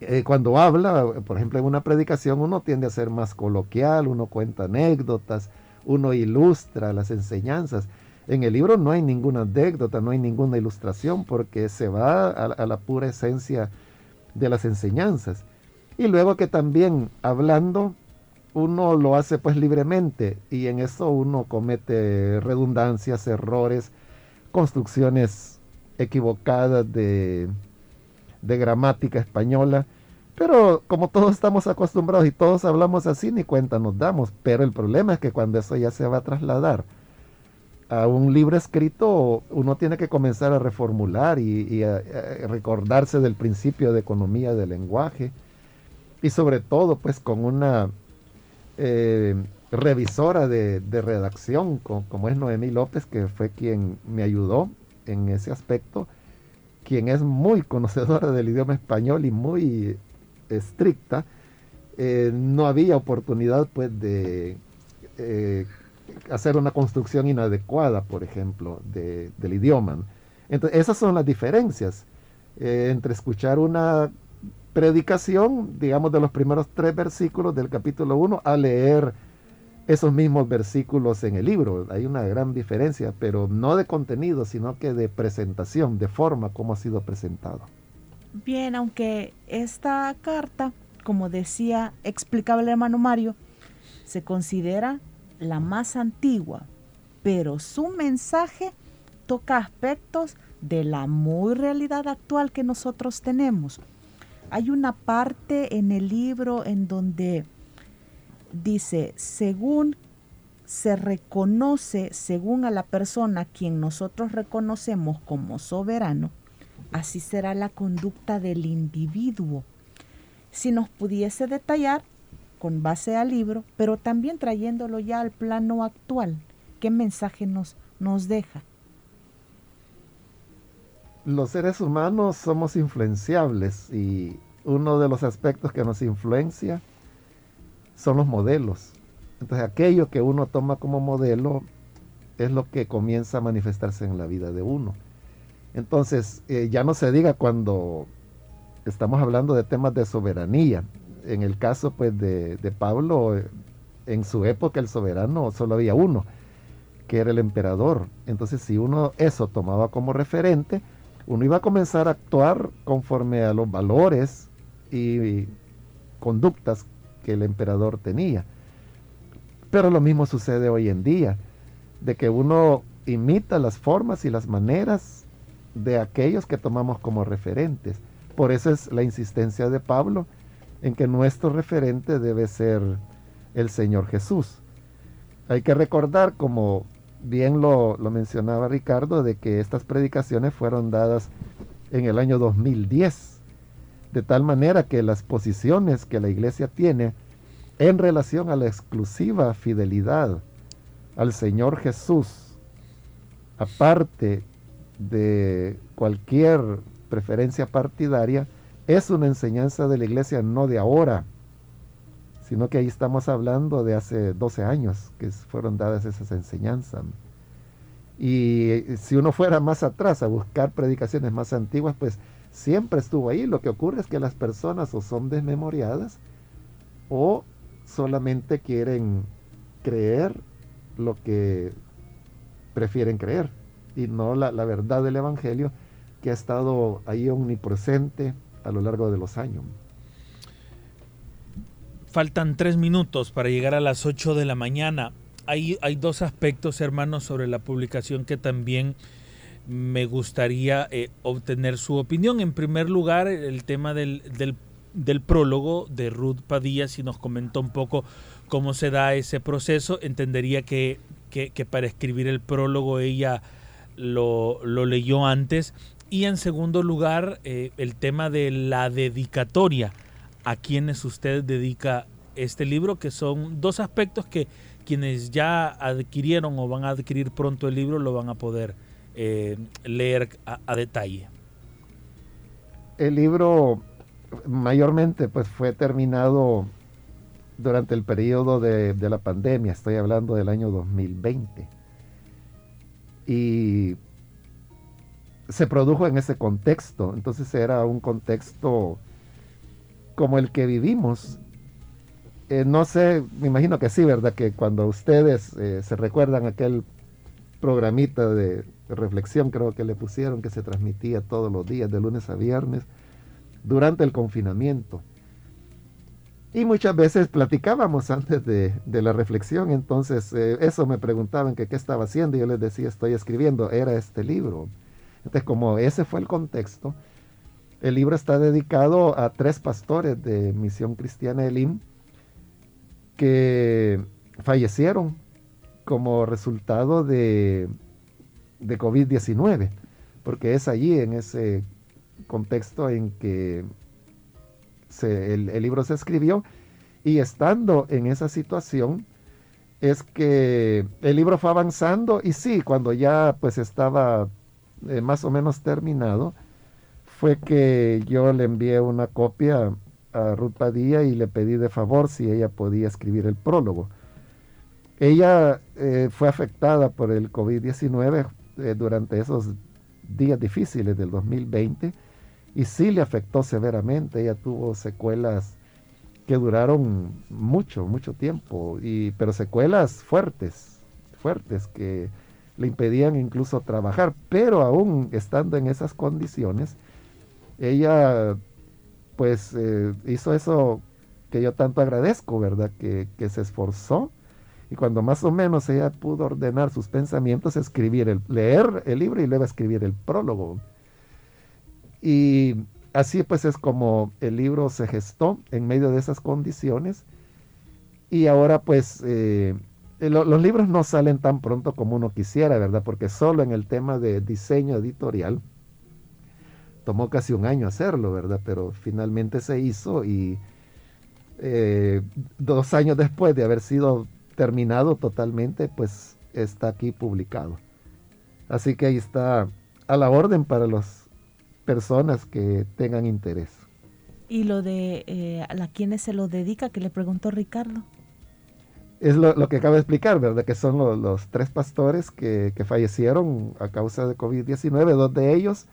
eh, cuando habla, por ejemplo en una predicación, uno tiende a ser más coloquial, uno cuenta anécdotas, uno ilustra las enseñanzas. En el libro no hay ninguna anécdota, no hay ninguna ilustración, porque se va a la pura esencia de las enseñanzas. Y luego que también hablando uno lo hace pues libremente y en eso uno comete redundancias, errores, construcciones equivocadas de, de gramática española. Pero como todos estamos acostumbrados y todos hablamos así, ni cuenta nos damos. Pero el problema es que cuando eso ya se va a trasladar a un libro escrito, uno tiene que comenzar a reformular y, a, recordarse del principio de economía del lenguaje. Y sobre todo, pues con una eh, revisora de, redacción, como es Noemí López, que fue quien me ayudó en ese aspecto, quien es muy conocedora del idioma español y muy estricta, eh, no había oportunidad pues de eh, hacer una construcción inadecuada, por ejemplo, del idioma. Entonces, esas son las diferencias entre escuchar una predicación, digamos, de los primeros tres versículos del capítulo 1 a leer esos mismos versículos en el libro. Hay una gran diferencia, pero no de contenido, sino que de presentación, de forma como ha sido presentado. Bien, aunque esta carta, como decía, explicaba el hermano Mario, se considera la más antigua, pero su mensaje toca aspectos de la muy realidad actual que nosotros tenemos hay una parte en el libro en donde dice, según se reconoce, según a la persona quien nosotros reconocemos como soberano, así será la conducta del individuo. Si nos pudiese detallar con base al libro, pero también trayéndolo ya al plano actual, ¿qué mensaje nos, nos deja? Los seres humanos somos influenciables y uno de los aspectos que nos influencia son los modelos. Entonces aquello que uno toma como modelo es lo que comienza a manifestarse en la vida de uno. Entonces eh, ya no se diga cuando estamos hablando de temas de soberanía. en el caso pues de, de Pablo, en su época el soberano solo había uno, que era el emperador. Entonces si uno eso tomaba como referente, uno iba a comenzar a actuar conforme a los valores y conductas que el emperador tenía. Pero lo mismo sucede hoy en día, de que uno imita las formas y las maneras de aquellos que tomamos como referentes. Por eso es la insistencia de Pablo en que nuestro referente debe ser el Señor Jesús. Hay que recordar, como bien lo, lo, mencionaba Ricardo, de que estas predicaciones fueron dadas en el año 2010, de tal manera que las posiciones que la iglesia tiene en relación a la exclusiva fidelidad al Señor Jesús, aparte de cualquier preferencia partidaria, es una enseñanza de la iglesia no de ahora, sino que ahí estamos hablando de hace 12 años que fueron dadas esas enseñanzas. Y si uno fuera más atrás a buscar predicaciones más antiguas, pues siempre estuvo ahí. Lo que ocurre es que las personas o son desmemoriadas o solamente quieren creer lo que prefieren creer y no la, la verdad del Evangelio que ha estado ahí omnipresente a lo largo de los años. Faltan tres minutos para llegar a las 8 de la mañana. Hay, dos aspectos, hermanos, sobre la publicación que también me gustaría eh, obtener su opinión. En primer lugar, el tema del, prólogo de Ruth Padilla, si nos comentó un poco cómo se da ese proceso, entendería que, para escribir el prólogo ella lo, lo, leyó antes. Y en segundo lugar, eh, el tema de la dedicatoria a quienes usted dedica este libro, que son dos aspectos que quienes ya adquirieron o van a adquirir pronto el libro lo van a poder eh, leer a, detalle. El libro mayormente pues fue terminado durante el periodo de, de la pandemia, estoy hablando del año 2020. Y se produjo en ese contexto, entonces era un contexto como el que vivimos. Eh, no sé, me imagino que sí, ¿verdad? Que cuando ustedes eh, se recuerdan aquel programita de, reflexión, creo que le pusieron, que se transmitía todos los días, de lunes a viernes, durante el confinamiento. Y muchas veces platicábamos antes de, de la reflexión, entonces eh, eso me preguntaban que qué estaba haciendo, y yo les decía, estoy escribiendo, era este libro. Entonces, como ese fue el contexto, el libro está dedicado a tres pastores de Misión Cristiana Elim que fallecieron como resultado de, de COVID-19, porque es allí, en ese contexto en que el, libro se escribió, y estando en esa situación, es que el libro fue avanzando, y sí, cuando ya pues estaba eh, más o menos terminado, fue que yo le envié una copia a Ruth Padilla y le pedí de favor si ella podía escribir el prólogo. Ella eh, fue afectada por el COVID-19 eh, durante esos días difíciles del 2020 y sí le afectó severamente. Ella tuvo secuelas que duraron mucho, mucho tiempo, y, pero secuelas fuertes, fuertes que le impedían incluso trabajar, pero aún estando en esas condiciones, ella pues eh, hizo eso que yo tanto agradezco, ¿verdad? Que, que, se esforzó y cuando más o menos ella pudo ordenar sus pensamientos, escribir el, leer el libro y luego escribir el prólogo. Y así pues es como el libro se gestó en medio de esas condiciones y ahora pues eh, lo, los libros no salen tan pronto como uno quisiera, ¿verdad? Porque solo en el tema de diseño editorial, tomó casi un año hacerlo, ¿verdad? Pero finalmente se hizo y eh, dos años después de haber sido terminado totalmente, pues está aquí publicado. Así que ahí está a la orden para las personas que tengan interés. ¿Y lo de eh, a quienes se lo dedica, que le preguntó Ricardo? Es lo, lo que acabo de explicar, ¿verdad? Que son lo, los tres pastores que, que fallecieron a causa de COVID-19, dos de ellos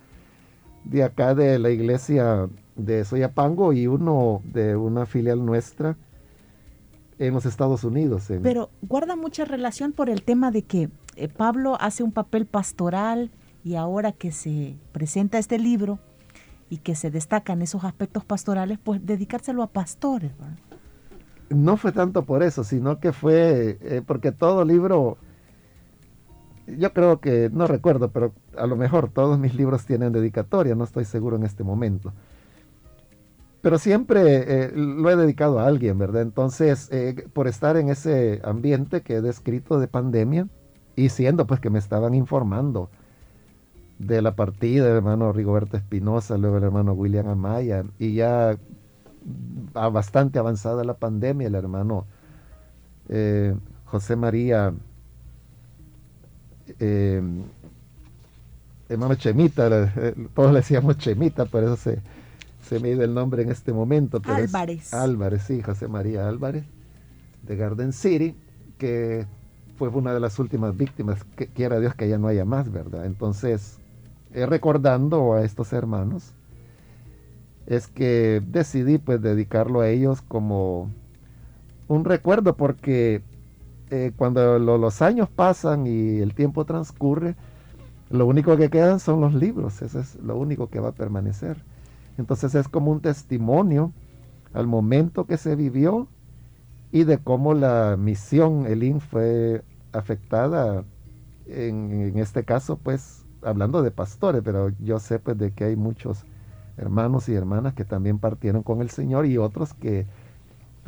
de acá de la iglesia de Soyapango y uno de una filial nuestra en los Estados Unidos. Pero guarda mucha relación por el tema de que eh, Pablo hace un papel pastoral y ahora que se presenta este libro y que se destacan esos aspectos pastorales, pues dedicárselo a pastores. No fue tanto por eso, sino que fue eh, porque todo libro, yo creo que, no recuerdo, pero a lo mejor todos mis libros tienen dedicatoria, no estoy seguro en este momento pero siempre eh, lo he dedicado a alguien, ¿verdad? Entonces, eh, por estar en ese ambiente que he descrito de pandemia y siendo pues que me estaban informando de la partida del hermano Rigoberto Espinosa, luego el hermano William Amaya, y ya bastante avanzada la pandemia, el hermano eh, José María, hermano Chemita, todos le decíamos Chemita, por eso se se me iba el nombre en este momento. Pero Álvarez. Álvarez, sí, José María Álvarez, de Garden City, que fue una de las últimas víctimas, que quiera Dios que ya no haya más, ¿verdad? Entonces, eh, recordando a estos hermanos, es que decidí pues dedicarlo a ellos como un recuerdo, porque eh, cuando los años pasan y el tiempo transcurre, lo único que quedan son los libros, eso es lo único que va a permanecer. Entonces es como un testimonio al momento que se vivió y de cómo la misión Elín fue afectada, en, este caso pues hablando de pastores, pero yo sé pues de que hay muchos hermanos y hermanas que también partieron con el Señor y otros que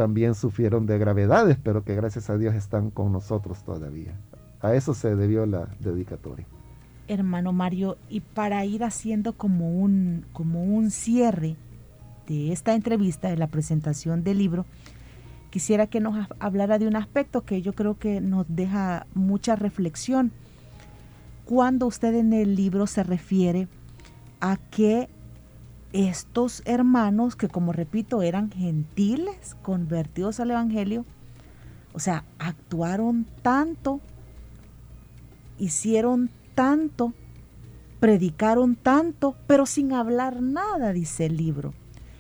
también sufrieron de gravedades, pero que gracias a Dios están con nosotros todavía. A eso se debió la dedicatoria hermano Mario, y para ir haciendo como un, como un cierre de esta entrevista, de la presentación del libro, quisiera que nos hablara de un aspecto que yo creo que nos deja mucha reflexión. Cuando usted en el libro se refiere a que estos hermanos, que como repito eran gentiles, convertidos al Evangelio, o sea, actuaron tanto, hicieron tanto, predicaron tanto, pero sin hablar nada, dice el libro.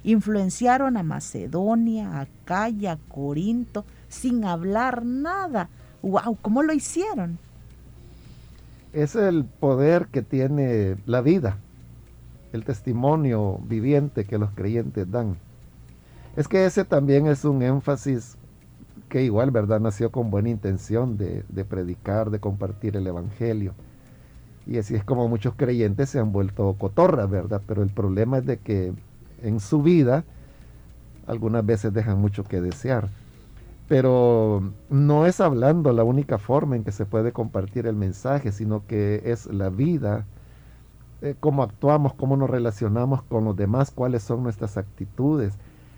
Influenciaron a Macedonia, a Acaya, a Corinto, sin hablar nada. ¡Wow! ¿Cómo lo hicieron? Es el poder que tiene la vida, el testimonio viviente que los creyentes dan. Es que ese también es un énfasis que igual, ¿verdad? Nació con buena intención de, predicar, de compartir el Evangelio y así es como muchos creyentes se han vuelto cotorras, ¿verdad? Pero el problema es de que en su vida algunas veces dejan mucho que desear. Pero no es hablando la única forma en que se puede compartir el mensaje, sino que es la vida, eh, cómo actuamos, cómo nos relacionamos con los demás, cuáles son nuestras actitudes,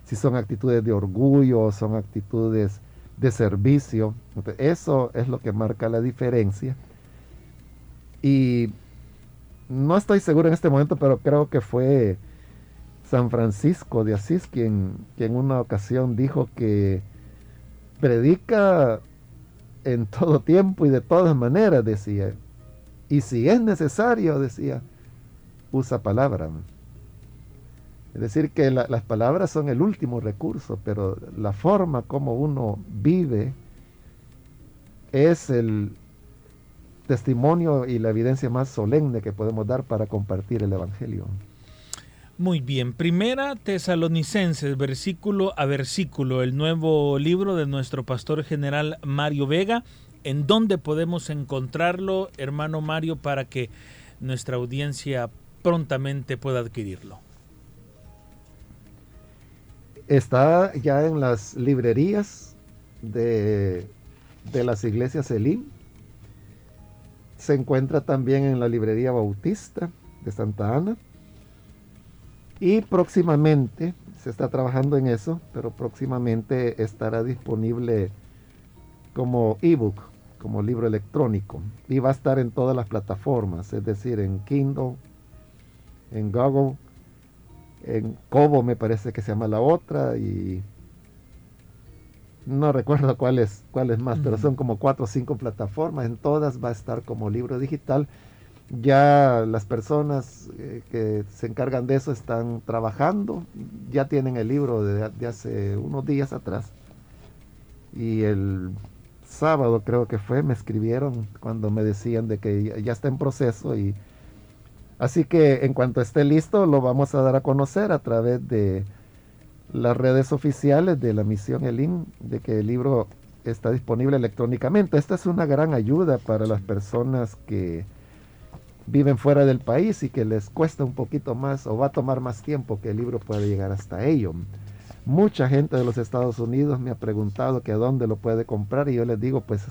si son actitudes de orgullo son actitudes de servicio. eso es lo que marca la diferencia y no estoy seguro en este momento, pero creo que fue San Francisco de Asís quien, quien en una ocasión dijo que predica en todo tiempo y de todas maneras, decía. Y si es necesario, decía, usa palabra. Es decir, que las palabras son el último recurso, pero la forma como uno vive es el, testimonio y la evidencia más solemne que podemos dar para compartir el Evangelio. Muy bien, primera Tesalonicenses, versículo a versículo, el nuevo libro de nuestro pastor general Mario Vega. ¿En dónde podemos encontrarlo, hermano Mario, para que nuestra audiencia prontamente pueda adquirirlo? Está ya en las librerías de, de las iglesias Elim, se encuentra también en la librería Bautista de Santa Ana. Y próximamente, se está trabajando en eso, pero próximamente estará disponible como ebook, como libro electrónico. Y va a estar en todas las plataformas, es decir, en Kindle, en Google, en Kobo me parece que se llama la otra, y no recuerdo cuáles cuáles más, pero son como cuatro o cinco plataformas, en todas va a estar como libro digital Ya las personas eh, que se encargan de eso están trabajando, ya tienen el libro de, de hace unos días atrás. Y el sábado creo que fue, me escribieron cuando me decían de que ya está en proceso y así que en cuanto esté listo lo vamos a dar a conocer a través de las redes oficiales de la misión ELIN de que el libro está disponible electrónicamente. Esta es una gran ayuda para las personas que viven fuera del país y que les cuesta un poquito más o va a tomar más tiempo que el libro pueda llegar hasta ellos. Mucha gente de los Estados Unidos me ha preguntado que dónde lo puede comprar y yo les digo, pues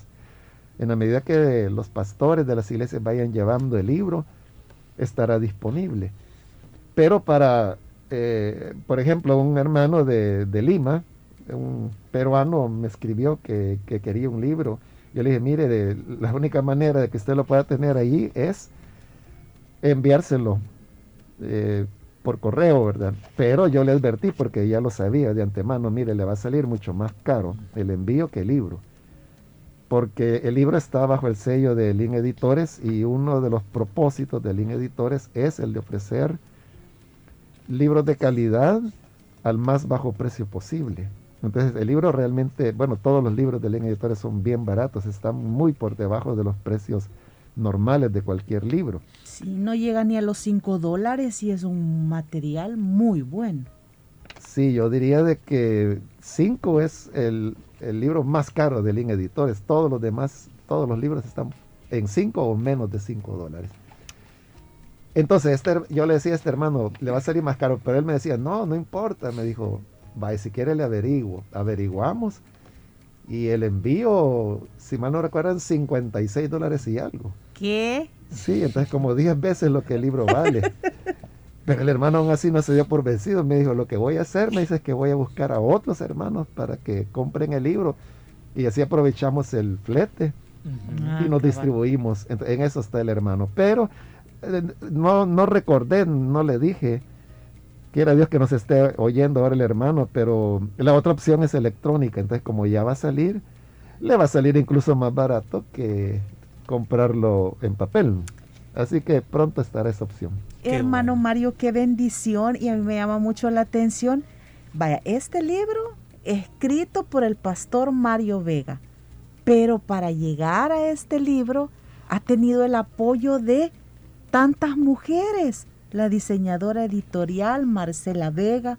en la medida que los pastores de las iglesias vayan llevando el libro, estará disponible. Pero para, eh, por ejemplo, un hermano de, Lima, un peruano, me escribió que, quería un libro. Yo le dije, mire, de, la única manera de que usted lo pueda tener ahí es enviárselo. Eh, por correo, ¿verdad? Pero yo le advertí porque ya lo sabía de antemano, mire, le va a salir mucho más caro el envío que el libro. Porque el libro está bajo el sello de Lin Editores y uno de los propósitos de Lin Editores es el de ofrecer libros de calidad al más bajo precio posible. Entonces el libro realmente, bueno, todos los libros de Lin Editores son bien baratos, están muy por debajo de los precios normales de cualquier libro. Sí, no llega ni a los 5 dólares y es un material muy bueno. Sí, yo diría de que 5 es el, libro más caro de Link Editores. Todos los demás, todos los libros están en 5 o menos de 5 dólares. Entonces, este, yo le decía a este hermano, le va a salir más caro, pero él me decía, no, no importa. Me dijo, vaya, si quiere le averiguo. Averiguamos y el envío, si mal no recuerdan, 56 dólares y algo. ¿Qué? Sí, entonces como 10 veces lo que el libro vale. Pero el hermano aún así no se dio por vencido. Me dijo, lo que voy a hacer, me dice, es que voy a buscar a otros hermanos para que compren el libro. Y así aprovechamos el flete y ah, nos distribuimos. En, eso está el hermano. Pero eh, no, no recordé, no le dije quiera Dios que nos esté oyendo ahora el hermano, pero la otra opción es electrónica, entonces como ya va a salir, le va a salir incluso más barato que comprarlo en papel. Así que pronto estará esa opción. Hermano Mario, qué bendición y a mí me llama mucho la atención. Vaya, este libro escrito por el pastor Mario Vega, pero para llegar a este libro ha tenido el apoyo de tantas mujeres la diseñadora editorial Marcela Vega.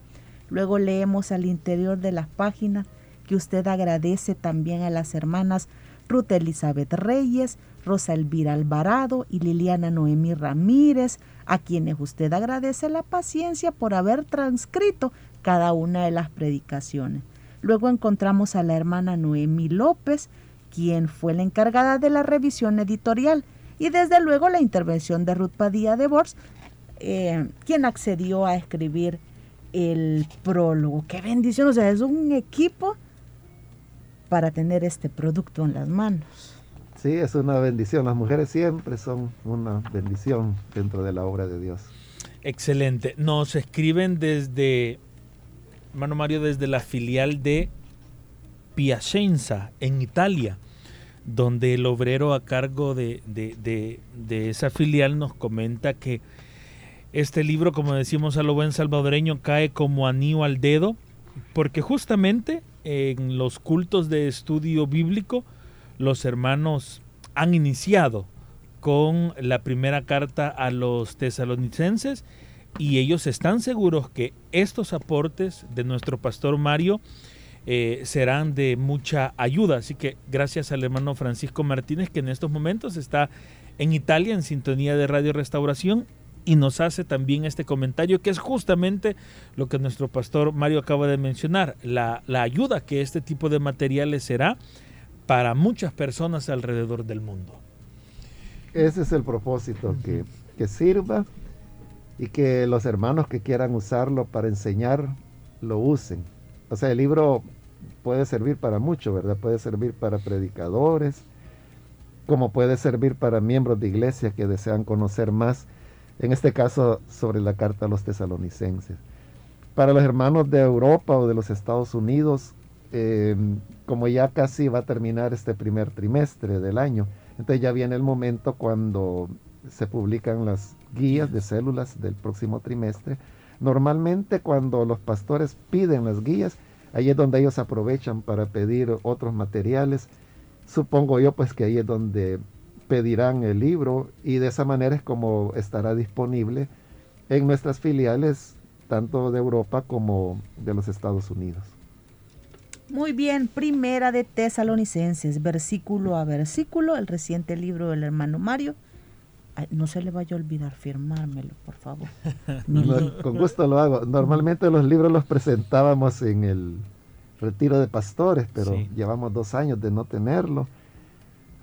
Luego leemos al interior de las páginas que usted agradece también a las hermanas Ruth Elizabeth Reyes, Rosa Elvira Alvarado y Liliana Noemí Ramírez, a quienes usted agradece la paciencia por haber transcrito cada una de las predicaciones. Luego encontramos a la hermana Noemí López, quien fue la encargada de la revisión editorial, y desde luego la intervención de Ruth Padilla de Bors, eh, quien accedió a escribir el prólogo. Qué bendición, o sea, es un equipo para tener este producto en las manos. Sí, es una bendición. Las mujeres siempre son una bendición dentro de la obra de Dios. Excelente. Nos escriben desde, hermano Mario, desde la filial de Piacenza, en Italia, donde el obrero a cargo de, de esa filial nos comenta que este libro, como decimos a lo buen salvadoreño, cae como anillo al dedo, porque justamente en los cultos de estudio bíblico, los hermanos han iniciado con la primera carta a los tesalonicenses y ellos están seguros que estos aportes de nuestro pastor Mario eh, serán de mucha ayuda. Así que gracias al hermano Francisco Martínez que en estos momentos está en Italia en sintonía de Radio Restauración y nos hace también este comentario que es justamente lo que nuestro pastor Mario acaba de mencionar, la, ayuda que este tipo de materiales será para muchas personas alrededor del mundo. Ese es el propósito, que, que sirva y que los hermanos que quieran usarlo para enseñar lo usen. O sea, el libro puede servir para mucho, ¿verdad? Puede servir para predicadores, como puede servir para miembros de iglesia que desean conocer más en este caso sobre la carta a los tesalonicenses. Para los hermanos de Europa o de los Estados Unidos, eh, como ya casi va a terminar este primer trimestre del año, entonces ya viene el momento cuando se publican las guías de células del próximo trimestre. Normalmente cuando los pastores piden las guías, ahí es donde ellos aprovechan para pedir otros materiales. Supongo yo pues que ahí es donde pedirán el libro y de esa manera es como estará disponible en nuestras filiales tanto de Europa como de los Estados Unidos. Muy bien, primera de Tesalonicenses, versículo a versículo, el reciente libro del hermano Mario. no se le vaya a olvidar firmármelo, por favor. con gusto lo hago. Normalmente los libros los presentábamos en el retiro de pastores, pero llevamos dos años de no tenerlo.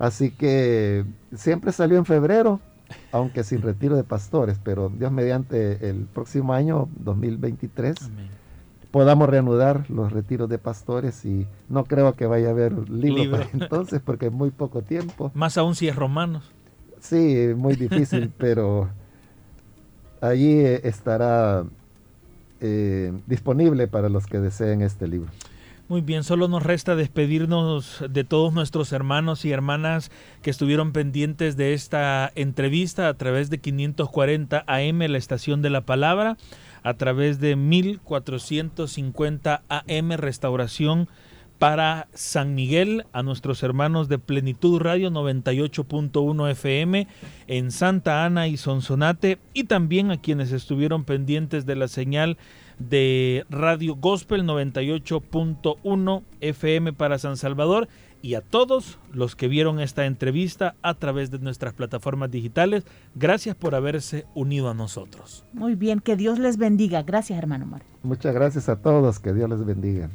Así que siempre salió en febrero, aunque sin retiro de pastores, pero Dios mediante el próximo año, 2023, podamos reanudar los retiros de pastores y no creo que vaya a haber libro, para entonces porque es muy poco tiempo. Más aún si es romanos. Sí, muy difícil, pero allí eh, estará eh, disponible para los que deseen este libro. Muy bien, solo nos resta despedirnos de todos nuestros hermanos y hermanas que estuvieron pendientes de esta entrevista a través de 540 AM, la estación de la palabra, a través de 1450 AM, restauración para San Miguel, a nuestros hermanos de Plenitud Radio 98.1 FM en Santa Ana y Sonsonate y también a quienes estuvieron pendientes de la señal de Radio Gospel 98.1 FM para San Salvador y a todos los que vieron esta entrevista a través de nuestras plataformas digitales. Gracias por haberse unido a nosotros. Muy bien, que Dios les bendiga. Gracias, hermano Mar. Muchas gracias a todos, que Dios les bendiga.